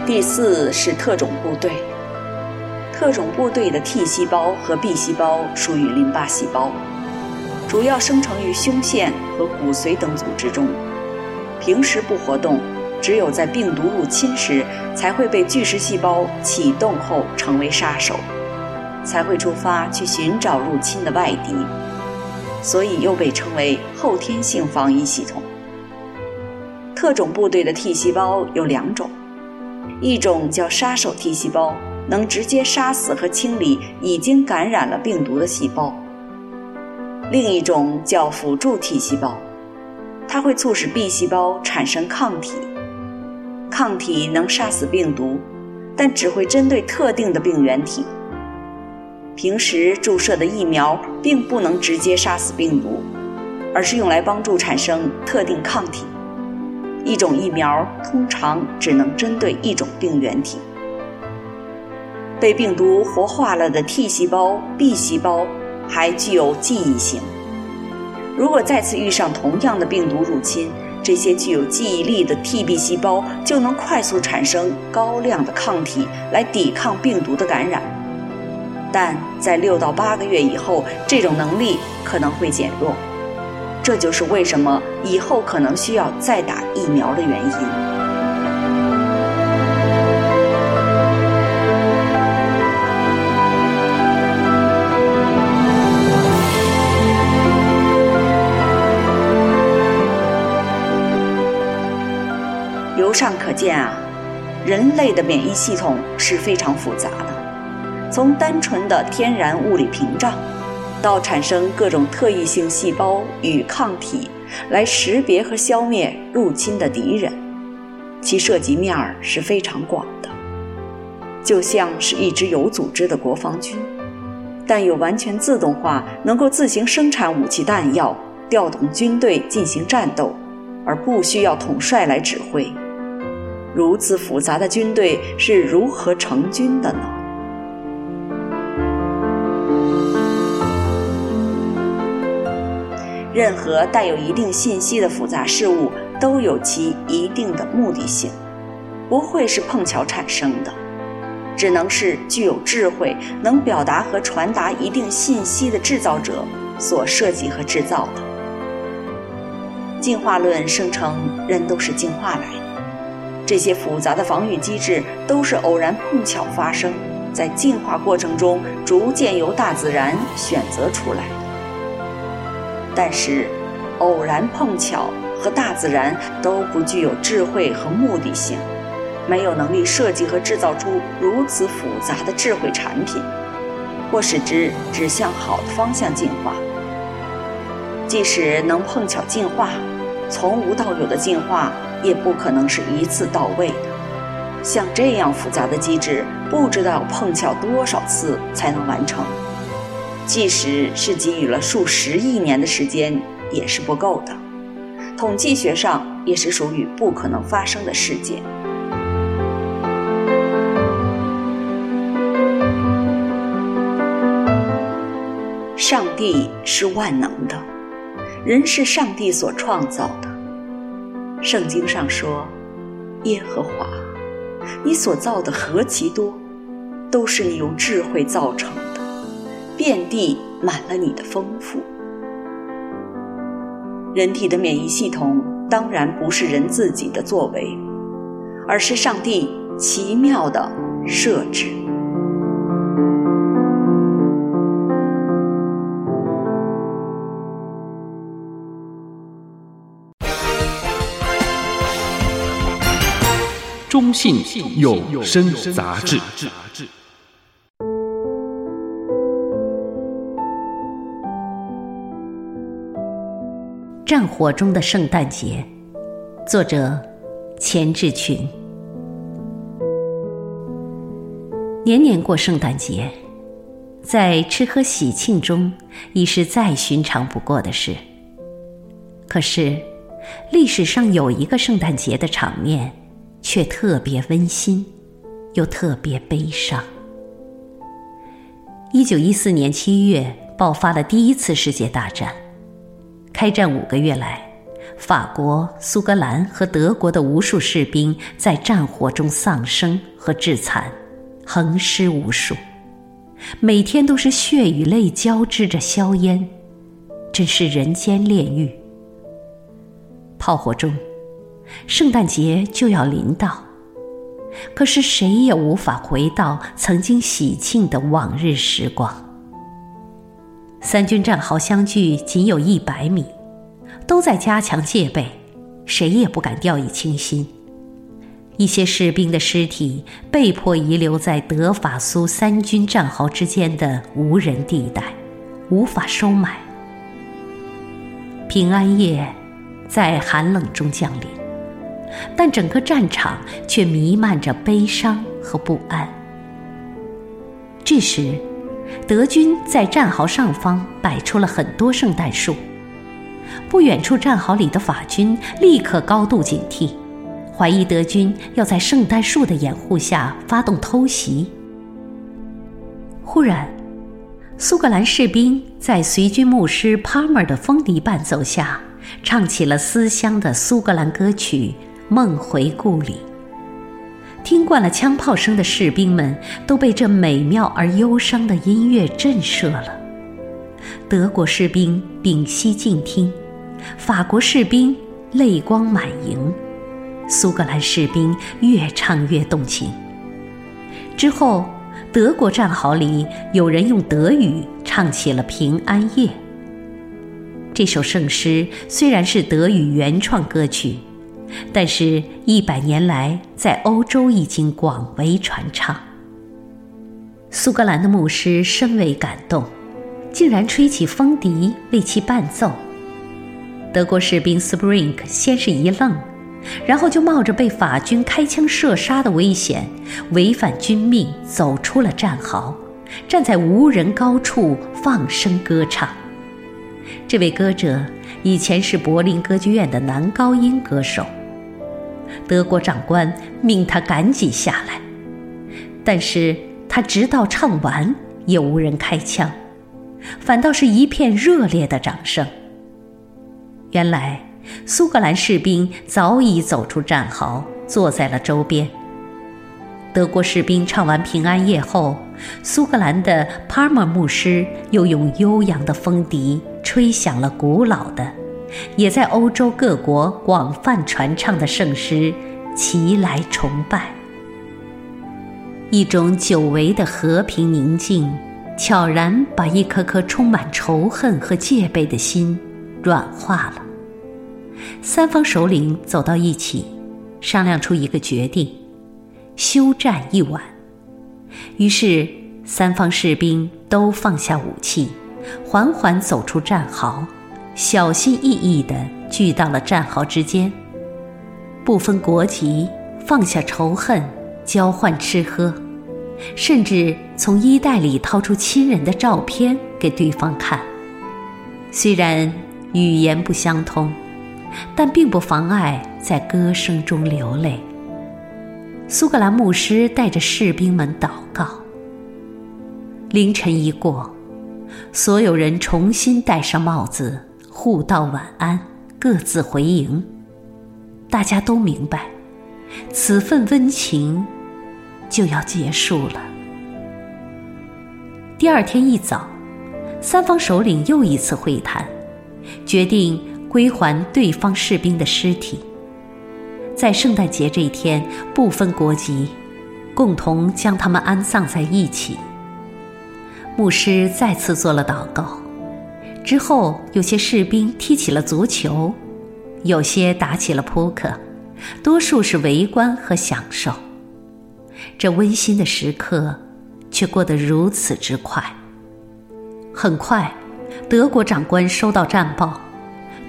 第四是特种部队。特种部队的 T 细胞和 B 细胞属于淋巴细胞，主要生成于胸腺和骨髓等组织中。平时不活动，只有在病毒入侵时才会被巨噬细胞启动后成为杀手，才会出发去寻找入侵的外敌，所以又被称为后天性防御系统。特种部队的 T 细胞有两种。一种叫杀手 T 细胞，能直接杀死和清理已经感染了病毒的细胞；另一种叫辅助 T 细胞，它会促使 B 细胞产生抗体。抗体能杀死病毒，但只会针对特定的病原体。平时注射的疫苗并不能直接杀死病毒，而是用来帮助产生特定抗体。一种疫苗通常只能针对一种病原体。被病毒活化了的 T 细胞、B 细胞还具有记忆性。如果再次遇上同样的病毒入侵，这些具有记忆力的 T-B 细胞就能快速产生高量的抗体来抵抗病毒的感染。但在六到八个月以后，这种能力可能会减弱。这就是为什么以后可能需要再打疫苗的原因。由上可见啊，人类的免疫系统是非常复杂的。从单纯的天然物理屏障，到产生各种特异性细胞与抗体来识别和消灭入侵的敌人，其涉及面儿是非常广的。就像是一支有组织的国防军，但有完全自动化，能够自行生产武器弹药，调动军队进行战斗，而不需要统帅来指挥。如此复杂的军队是如何成军的呢？任何带有一定信息的复杂事物都有其一定的目的性，不会是碰巧产生的，只能是具有智慧、能表达和传达一定信息的制造者所设计和制造的。进化论声称人都是进化来的。这些复杂的防御机制都是偶然碰巧发生，在进化过程中逐渐由大自然选择出来。但是，偶然碰巧和大自然都不具有智慧和目的性，没有能力设计和制造出如此复杂的智慧产品，或使之指向好的方向进化。即使能碰巧进化，从无到有的进化。也不可能是一次到位的。像这样复杂的机制，不知道碰巧多少次才能完成。即使是给予了数十亿年的时间，也是不够的。统计学上也是属于不可能发生的事件。上帝是万能的，人是上帝所创造的。圣经上说：“耶和华，你所造的何其多，都是你用智慧造成的，遍地满了你的丰富。”人体的免疫系统当然不是人自己的作为，而是上帝奇妙的设置。中信有声杂志。战火中的圣诞节，作者钱志群。年年过圣诞节，在吃喝喜庆中，已是再寻常不过的事。可是，历史上有一个圣诞节的场面。却特别温馨，又特别悲伤。一九一四年七月爆发了第一次世界大战，开战五个月来，法国、苏格兰和德国的无数士兵在战火中丧生和致残，横尸无数，每天都是血与泪交织着硝烟，真是人间炼狱。炮火中。圣诞节就要临到，可是谁也无法回到曾经喜庆的往日时光。三军战壕相距仅有一百米，都在加强戒备，谁也不敢掉以轻心。一些士兵的尸体被迫遗留在德法苏三军战壕之间的无人地带，无法收买。平安夜在寒冷中降临。但整个战场却弥漫着悲伤和不安。这时，德军在战壕上方摆出了很多圣诞树。不远处战壕里的法军立刻高度警惕，怀疑德军要在圣诞树的掩护下发动偷袭。忽然，苏格兰士兵在随军牧师帕默的风笛伴奏下，唱起了思乡的苏格兰歌曲《梦回故里》。听惯了枪炮声的士兵们都被这美妙而忧伤的音乐震慑了。德国士兵屏息静听，法国士兵泪光满盈，苏格兰士兵越唱越动情。之后，德国战壕里有人用德语唱起了《平安夜》。这首圣诗虽然是德语原创歌曲，但是一百年来在欧洲已经广为传唱。苏格兰的牧师深为感动，竟然吹起风笛为其伴奏。德国士兵 Spring 先是一愣。然后就冒着被法军开枪射杀的危险，违反军命走出了战壕，站在无人高处放声歌唱。这位歌者以前是柏林歌剧院的男高音歌手。德国长官命他赶紧下来，但是他直到唱完也无人开枪，反倒是一片热烈的掌声。原来。苏格兰士兵早已走出战壕，坐在了周边。德国士兵唱完平安夜后，苏格兰的帕尔默牧师又用悠扬的风笛吹响了古老的，也在欧洲各国广泛传唱的圣诗《齐来崇拜》。一种久违的和平宁静，悄然把一颗颗充满仇恨和戒备的心软化了。三方首领走到一起，商量出一个决定：休战一晚。于是，三方士兵都放下武器，缓缓走出战壕，小心翼翼地聚到了战壕之间。不分国籍，放下仇恨，交换吃喝，甚至从衣袋里掏出亲人的照片给对方看。虽然语言不相通。但并不妨碍在歌声中流泪。苏格兰牧师带着士兵们祷告。凌晨一过，所有人重新戴上帽子，互道晚安，各自回营。大家都明白，此份温情就要结束了。第二天一早，三方首领又一次会谈，决定。归还对方士兵的尸体，在圣诞节这一天，不分国籍，共同将他们安葬在一起。牧师再次做了祷告，之后有些士兵踢起了足球，有些打起了扑克，多数是围观和享受。这温馨的时刻，却过得如此之快。很快，德国长官收到战报。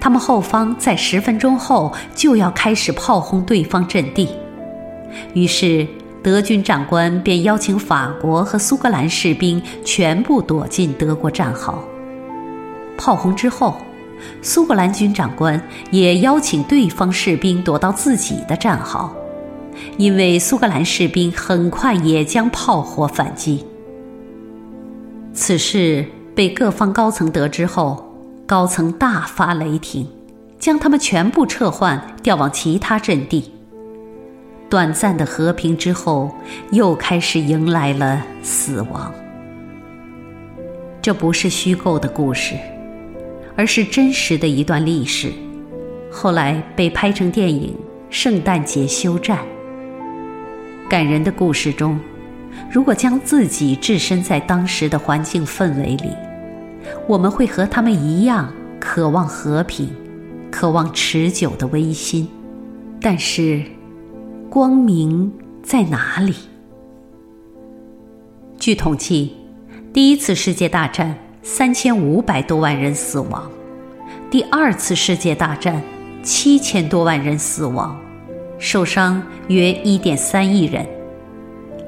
他们后方在十分钟后就要开始炮轰对方阵地，于是德军长官便邀请法国和苏格兰士兵全部躲进德国战壕。炮轰之后，苏格兰军长官也邀请对方士兵躲到自己的战壕，因为苏格兰士兵很快也将炮火反击。此事被各方高层得知后，高层大发雷霆，将他们全部撤换，调往其他阵地。短暂的和平之后，又开始迎来了死亡。这不是虚构的故事，而是真实的一段历史。后来被拍成电影《圣诞节休战》。感人的故事中，如果将自己置身在当时的环境氛围里。我们会和他们一样，渴望和平，渴望持久的温馨。但是，光明在哪里？据统计，第一次世界大战三千五百多万人死亡，第二次世界大战七千多万人死亡，受伤约一点三亿人。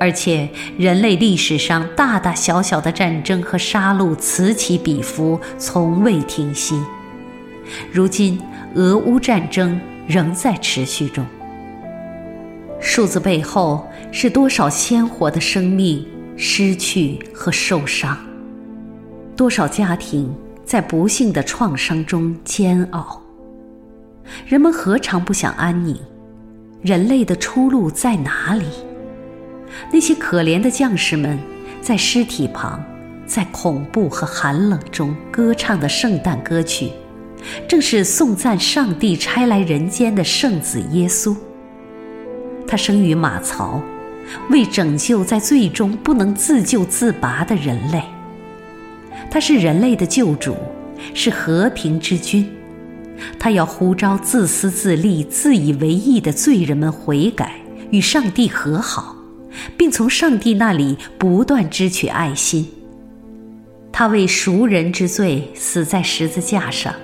而且人类历史上大大小小的战争和杀戮此起彼伏，从未停息。如今，俄乌战争仍在持续中。数字背后是多少鲜活的生命失去和受伤，多少家庭在不幸的创伤中煎熬。人们何尝不想安宁？人类的出路在哪里？那些可怜的将士们，在尸体旁，在恐怖和寒冷中歌唱的圣诞歌曲，正是颂赞上帝差来人间的圣子耶稣。他生于马槽，为拯救在罪中不能自救自拔的人类。他是人类的救主，是和平之君。他要呼召自私自利、自以为义的罪人们悔改，与上帝和好，并从上帝那里不断支取爱心。他为赎人之罪死在十字架上，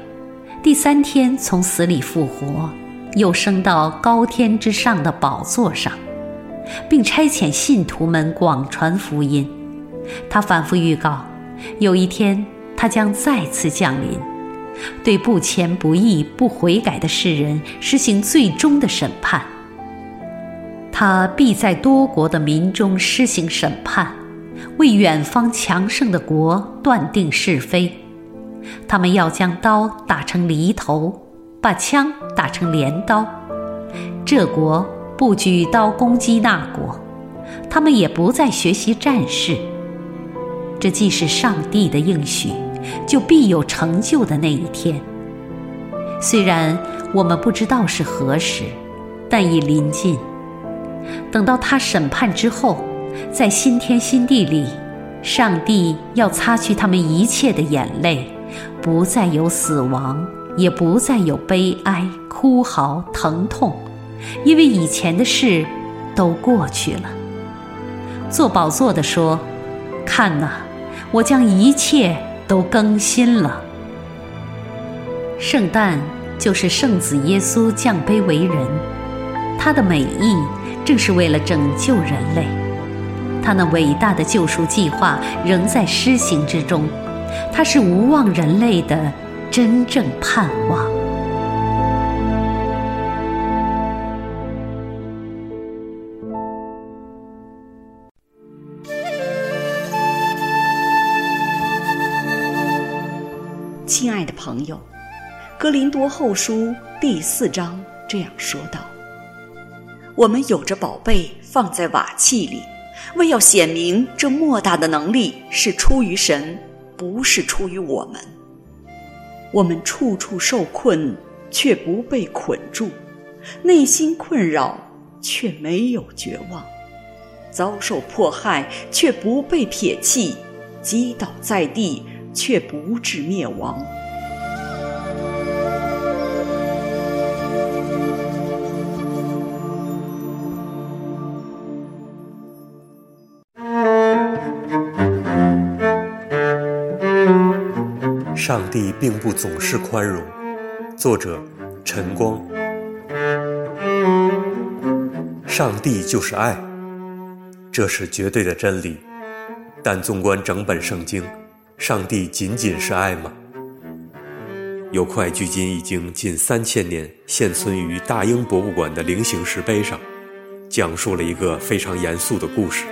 第三天从死里复活。又升到高天之上的宝座上，并差遣信徒们广传福音。他反复预告，有一天他将再次降临，对不虔不义、不悔改的世人实行最终的审判。他必在多国的民中施行审判，为远方强盛的国断定是非。他们要将刀打成犁头。把枪打成镰刀，这国不举刀攻击那国，他们也不再学习战事。这既是上帝的应许，就必有成就的那一天。虽然我们不知道是何时，但已临近。等到他审判之后，在新天新地里，上帝要擦去他们一切的眼泪，不再有死亡。也不再有悲哀、哭嚎、疼痛，因为以前的事都过去了。坐宝座的说：“看哪，我将一切都更新了。”圣诞就是圣子耶稣降卑为人，他的美意正是为了拯救人类。他那伟大的救赎计划仍在施行之中，他是无望人类的。真正盼望。亲爱的朋友，《哥林多后书》第四章这样说道：“我们有着宝贝放在瓦器里，为要显明这莫大的能力是出于神，不是出于我们。”我们处处受困，却不被捆住；内心困扰，却没有绝望；遭受迫害，却不被撇弃；击倒在地，却不致灭亡。上帝并不总是宽容。作者：晨光。上帝就是爱，这是绝对的真理。但纵观整本圣经，上帝仅仅是爱吗？有块距今已经近三千年、现存于大英博物馆的菱形石碑上，讲述了一个非常严肃的故事。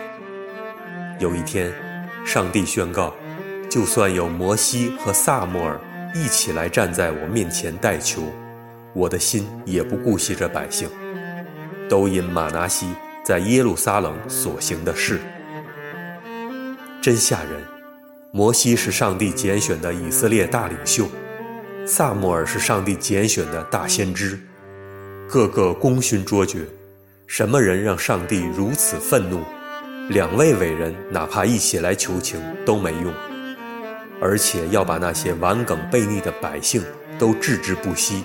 有一天，上帝宣告。就算有摩西和撒母耳一起来站在我面前代求，我的心也不顾惜这百姓，都因马拿西在耶路撒冷所行的事。真吓人！摩西是上帝拣选的以色列大领袖，撒母耳是上帝拣选的大先知，个个功勋卓绝。什么人让上帝如此愤怒？两位伟人哪怕一起来求情都没用。而且要把那些顽梗悖逆的百姓都置之不惜。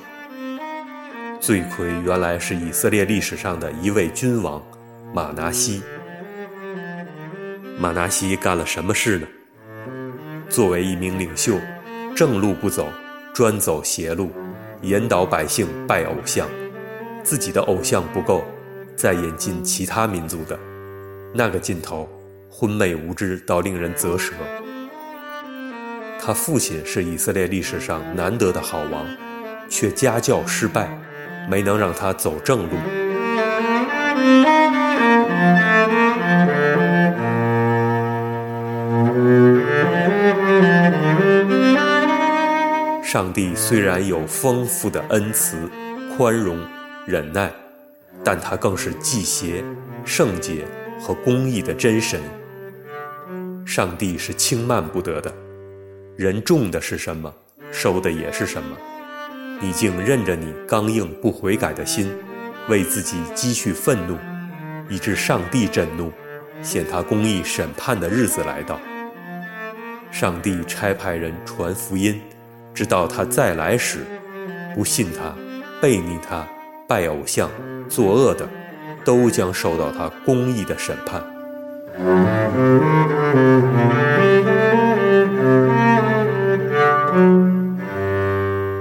罪魁原来是以色列历史上的一位君王，马拿西。马拿西干了什么事呢？作为一名领袖，正路不走，专走邪路，引导百姓拜偶像，自己的偶像不够，再引进其他民族的，那个劲头，昏昧无知到令人啧舌。他父亲是以色列历史上难得的好王，却家教失败，没能让他走正路。上帝虽然有丰富的恩慈、宽容、忍耐，但他更是祭邪、圣洁和公义的真神。上帝是轻慢不得的，人种的是什么，收的也是什么。你竟任着你刚硬不悔改的心，为自己积蓄愤怒，以致上帝震怒，显他公义审判的日子来到。上帝差派人传福音，直到他再来时，不信他、悖逆他、拜偶像、作恶的，都将受到他公义的审判。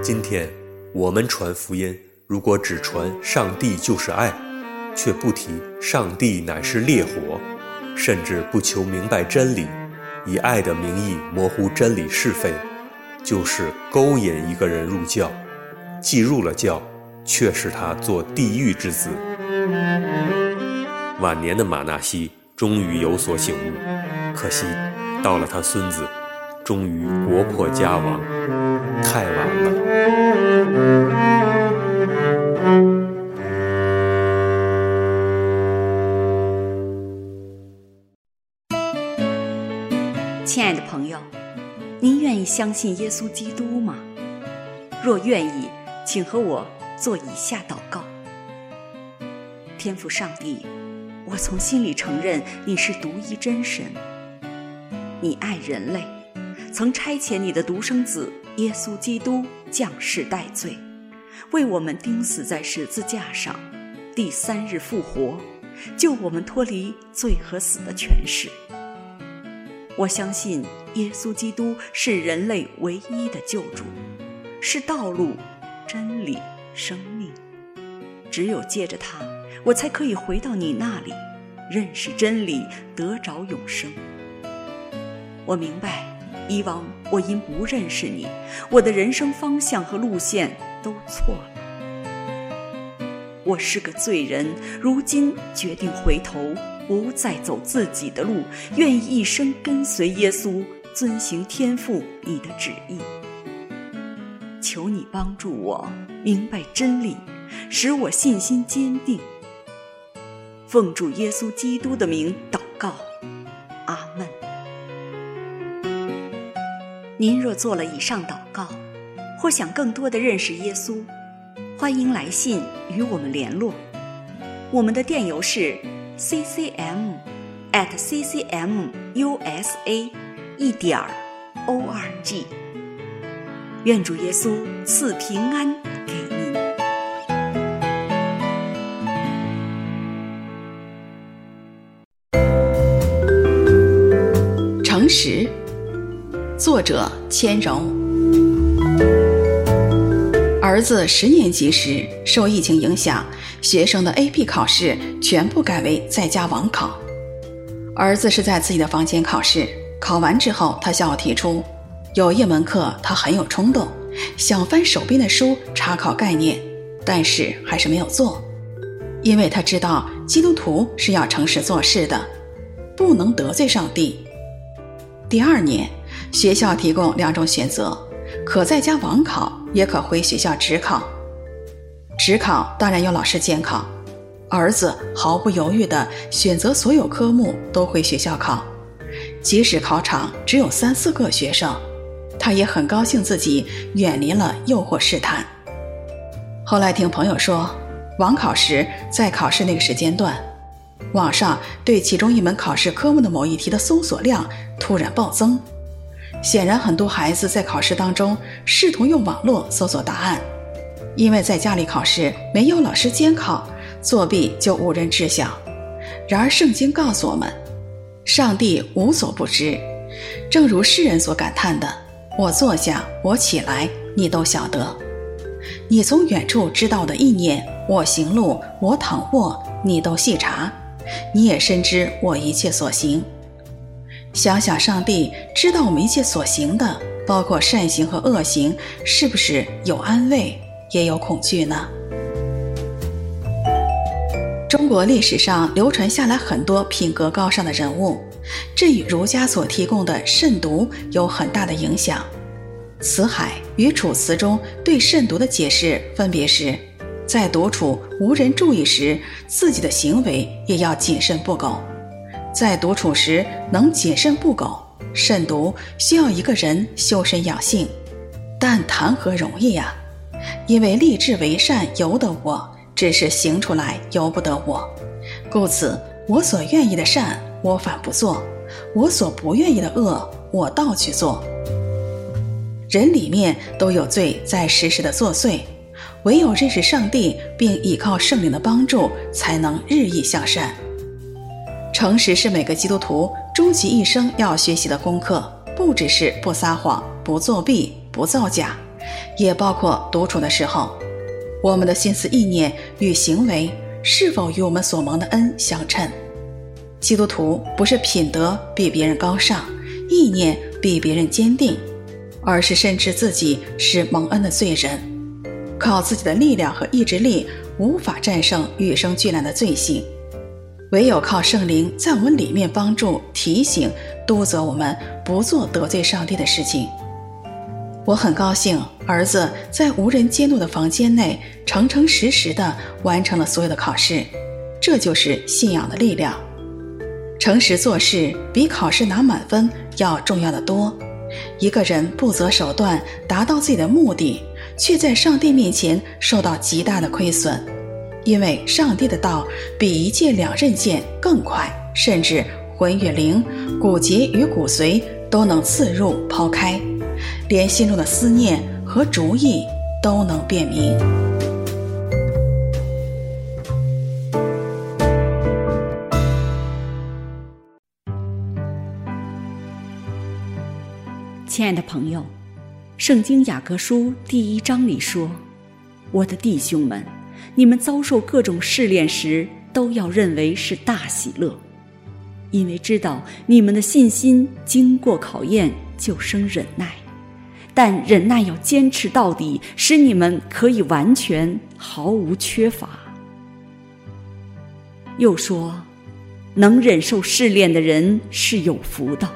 今天我们传福音，如果只传上帝就是爱，却不提上帝乃是烈火，甚至不求明白真理，以爱的名义模糊真理是非，就是勾引一个人入教，既入了教，却使他做地狱之子。晚年的马纳西终于有所醒悟，可惜到了他孙子，终于国破家亡，太晚了。亲爱的朋友，您愿意相信耶稣基督吗？若愿意，请和我做以下祷告：天父上帝，我从心里承认你是独一真神，你爱人类。曾差遣你的独生子耶稣基督降世代罪，为我们钉死在十字架上，第三日复活，救我们脱离罪和死的权势。我相信耶稣基督是人类唯一的救主，是道路、真理、生命。只有借着他，我才可以回到你那里，认识真理，得着永生。我明白。以往我因不认识你，我的人生方向和路线都错了。我是个罪人，如今决定回头，不再走自己的路，愿意一生跟随耶稣，遵行天父你的旨意。求你帮助我明白真理，使我信心坚定。奉主耶稣基督的名祷告，您若做了以上祷告，或想更多的认识耶稣，欢迎来信与我们联络。我们的电邮是 ccm at ccmusa 一点 org。愿主耶稣赐平安给您。诚实。作者千柔。儿子十年级时受疫情影响，学生的 AP 考试全部改为在家网考。儿子是在自己的房间考试，考完之后，他向我提出，有一门课他很有冲动，想翻手边的书查考概念，但是还是没有做，因为他知道基督徒是要诚实做事的，不能得罪上帝。第二年。学校提供两种选择，可在家网考，也可回学校直考。直考当然有老师监考，儿子毫不犹豫地选择所有科目都回学校考，即使考场只有三四个学生，他也很高兴自己远离了诱惑试探。后来听朋友说，网考时在考试那个时间段，网上对其中一门考试科目的某一题的搜索量突然暴增。显然，很多孩子在考试当中试图用网络搜索答案，因为在家里考试没有老师监考，作弊就无人知晓。然而，圣经告诉我们，上帝无所不知，正如诗人所感叹的：“我坐下，我起来，你都晓得；你从远处知道的意念，我行路，我躺卧，你都细察。你也深知我一切所行。想想上帝知道我们一切所行的，包括善行和恶行，是不是有安慰，也有恐惧呢？中国历史上流传下来很多品格高尚的人物，这与儒家所提供的慎独有很大的影响。辞海与楚辞中对慎独的解释分别是：在独处无人注意时，自己的行为也要谨慎不苟；在独处时能谨慎不苟，慎独需要一个人修身养性，但谈何容易呀！因为立志为善由得我。只是行出来由不得我，故此我所愿意的善，我反不做；我所不愿意的恶，我倒去做。人里面都有罪在时时的作祟，唯有认识上帝，并依靠圣灵的帮助，才能日益向善。诚实是每个基督徒终其一生要学习的功课，不只是不撒谎、不作弊、不造假，也包括独处的时候。我们的心思意念与行为是否与我们所蒙的恩相称？基督徒不是品德比别人高尚，意念比别人坚定，而是深知自己是蒙恩的罪人，靠自己的力量和意志力无法战胜与生俱来的罪性，唯有靠圣灵在我们里面帮助、提醒、督责我们，不做得罪上帝的事情。我很高兴，儿子在无人监督的房间内，诚诚实实地完成了所有的考试。这就是信仰的力量。诚实做事比考试拿满分要重要的多。一个人不择手段达到自己的目的，却在上帝面前受到极大的亏损，因为上帝的道比一剑两刃剑更快，甚至魂与灵、骨节与骨髓都能刺入抛开。连心中的思念和主意都能辨明。亲爱的朋友，《圣经雅各书》第一章里说：“我的弟兄们，你们遭受各种试炼时，都要认为是大喜乐，因为知道你们的信心经过考验，就生忍耐。”但忍耐要坚持到底，使你们可以完全毫无缺乏。又说，能忍受试炼的人是有福的，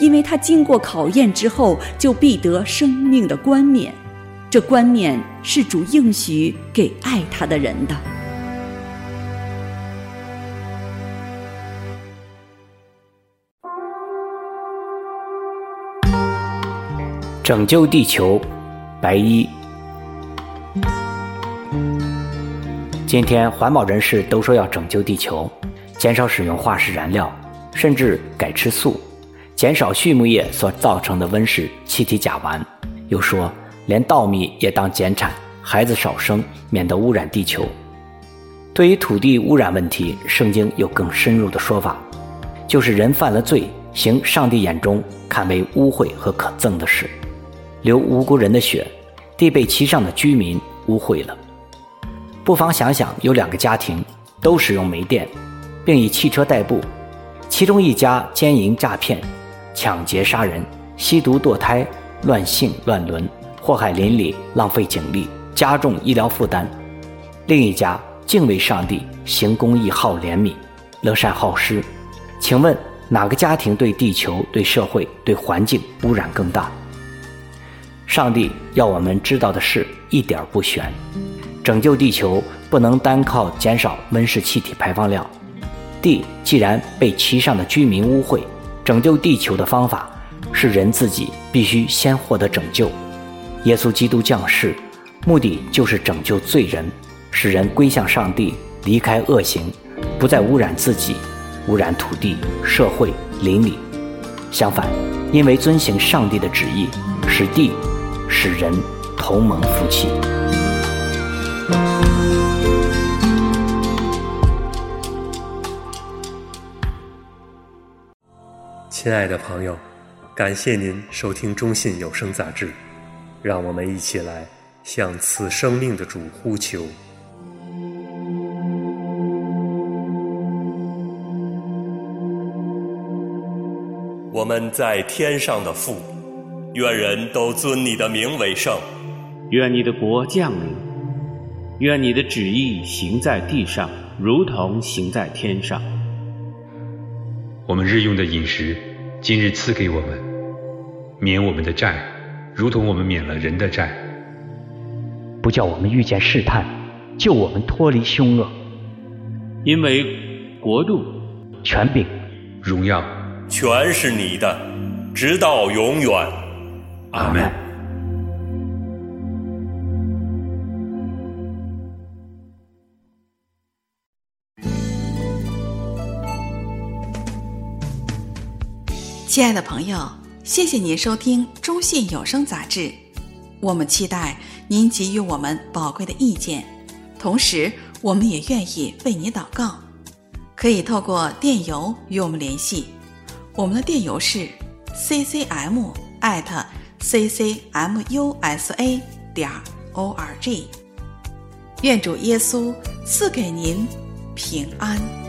因为他经过考验之后，就必得生命的冠冕。这冠冕是主应许给爱他的人的。拯救地球，白衣。今天环保人士都说要拯救地球，减少使用化石燃料，甚至改吃素，减少畜牧业所造成的温室气体甲烷。又说连稻米也当减产，孩子少生，免得污染地球。对于土地污染问题，圣经有更深入的说法，就是人犯了罪，行上帝眼中看为污秽和可憎的事。流无辜人的血，地被其上的居民污秽了。不妨想想，有两个家庭都使用煤电，并以汽车代步，其中一家奸淫诈骗、抢劫杀人、吸毒堕胎、乱性乱伦、祸害邻里、浪费警力、加重医疗负担；另一家敬畏上帝、行公义、好怜悯、乐善好施。请问哪个家庭对地球、对社会、对环境污染更大？上帝要我们知道的事一点不玄，拯救地球不能单靠减少温室气体排放量。地既然被其上的居民污秽，拯救地球的方法是人自己必须先获得拯救。耶稣基督降世，目的就是拯救罪人，使人归向上帝，离开恶行，不再污染自己，污染土地、社会、邻里。相反，因为遵行上帝的旨意，使地。使人同蒙福气。亲爱的朋友，感谢您收听《中信有声杂志》，让我们一起来向此生命的主呼求。我们在天上的父愿人都尊你的名为圣。愿你的国降临愿你的旨意行在地上如同行在天上。我们日用的饮食今日赐给我们免我们的债。如同我们免了人的债。不叫我们遇见试探，救我们脱离凶恶。因为国度、权柄、荣耀，全是你的，直到永远。阿门。亲爱的朋友，谢谢您收听中信有声杂志，我们期待您给予我们宝贵的意见，同时我们也愿意为你祷告，可以透过电邮与我们联系，我们的电邮是 ccm at ccmusa 点 org，愿主耶稣赐给您平安。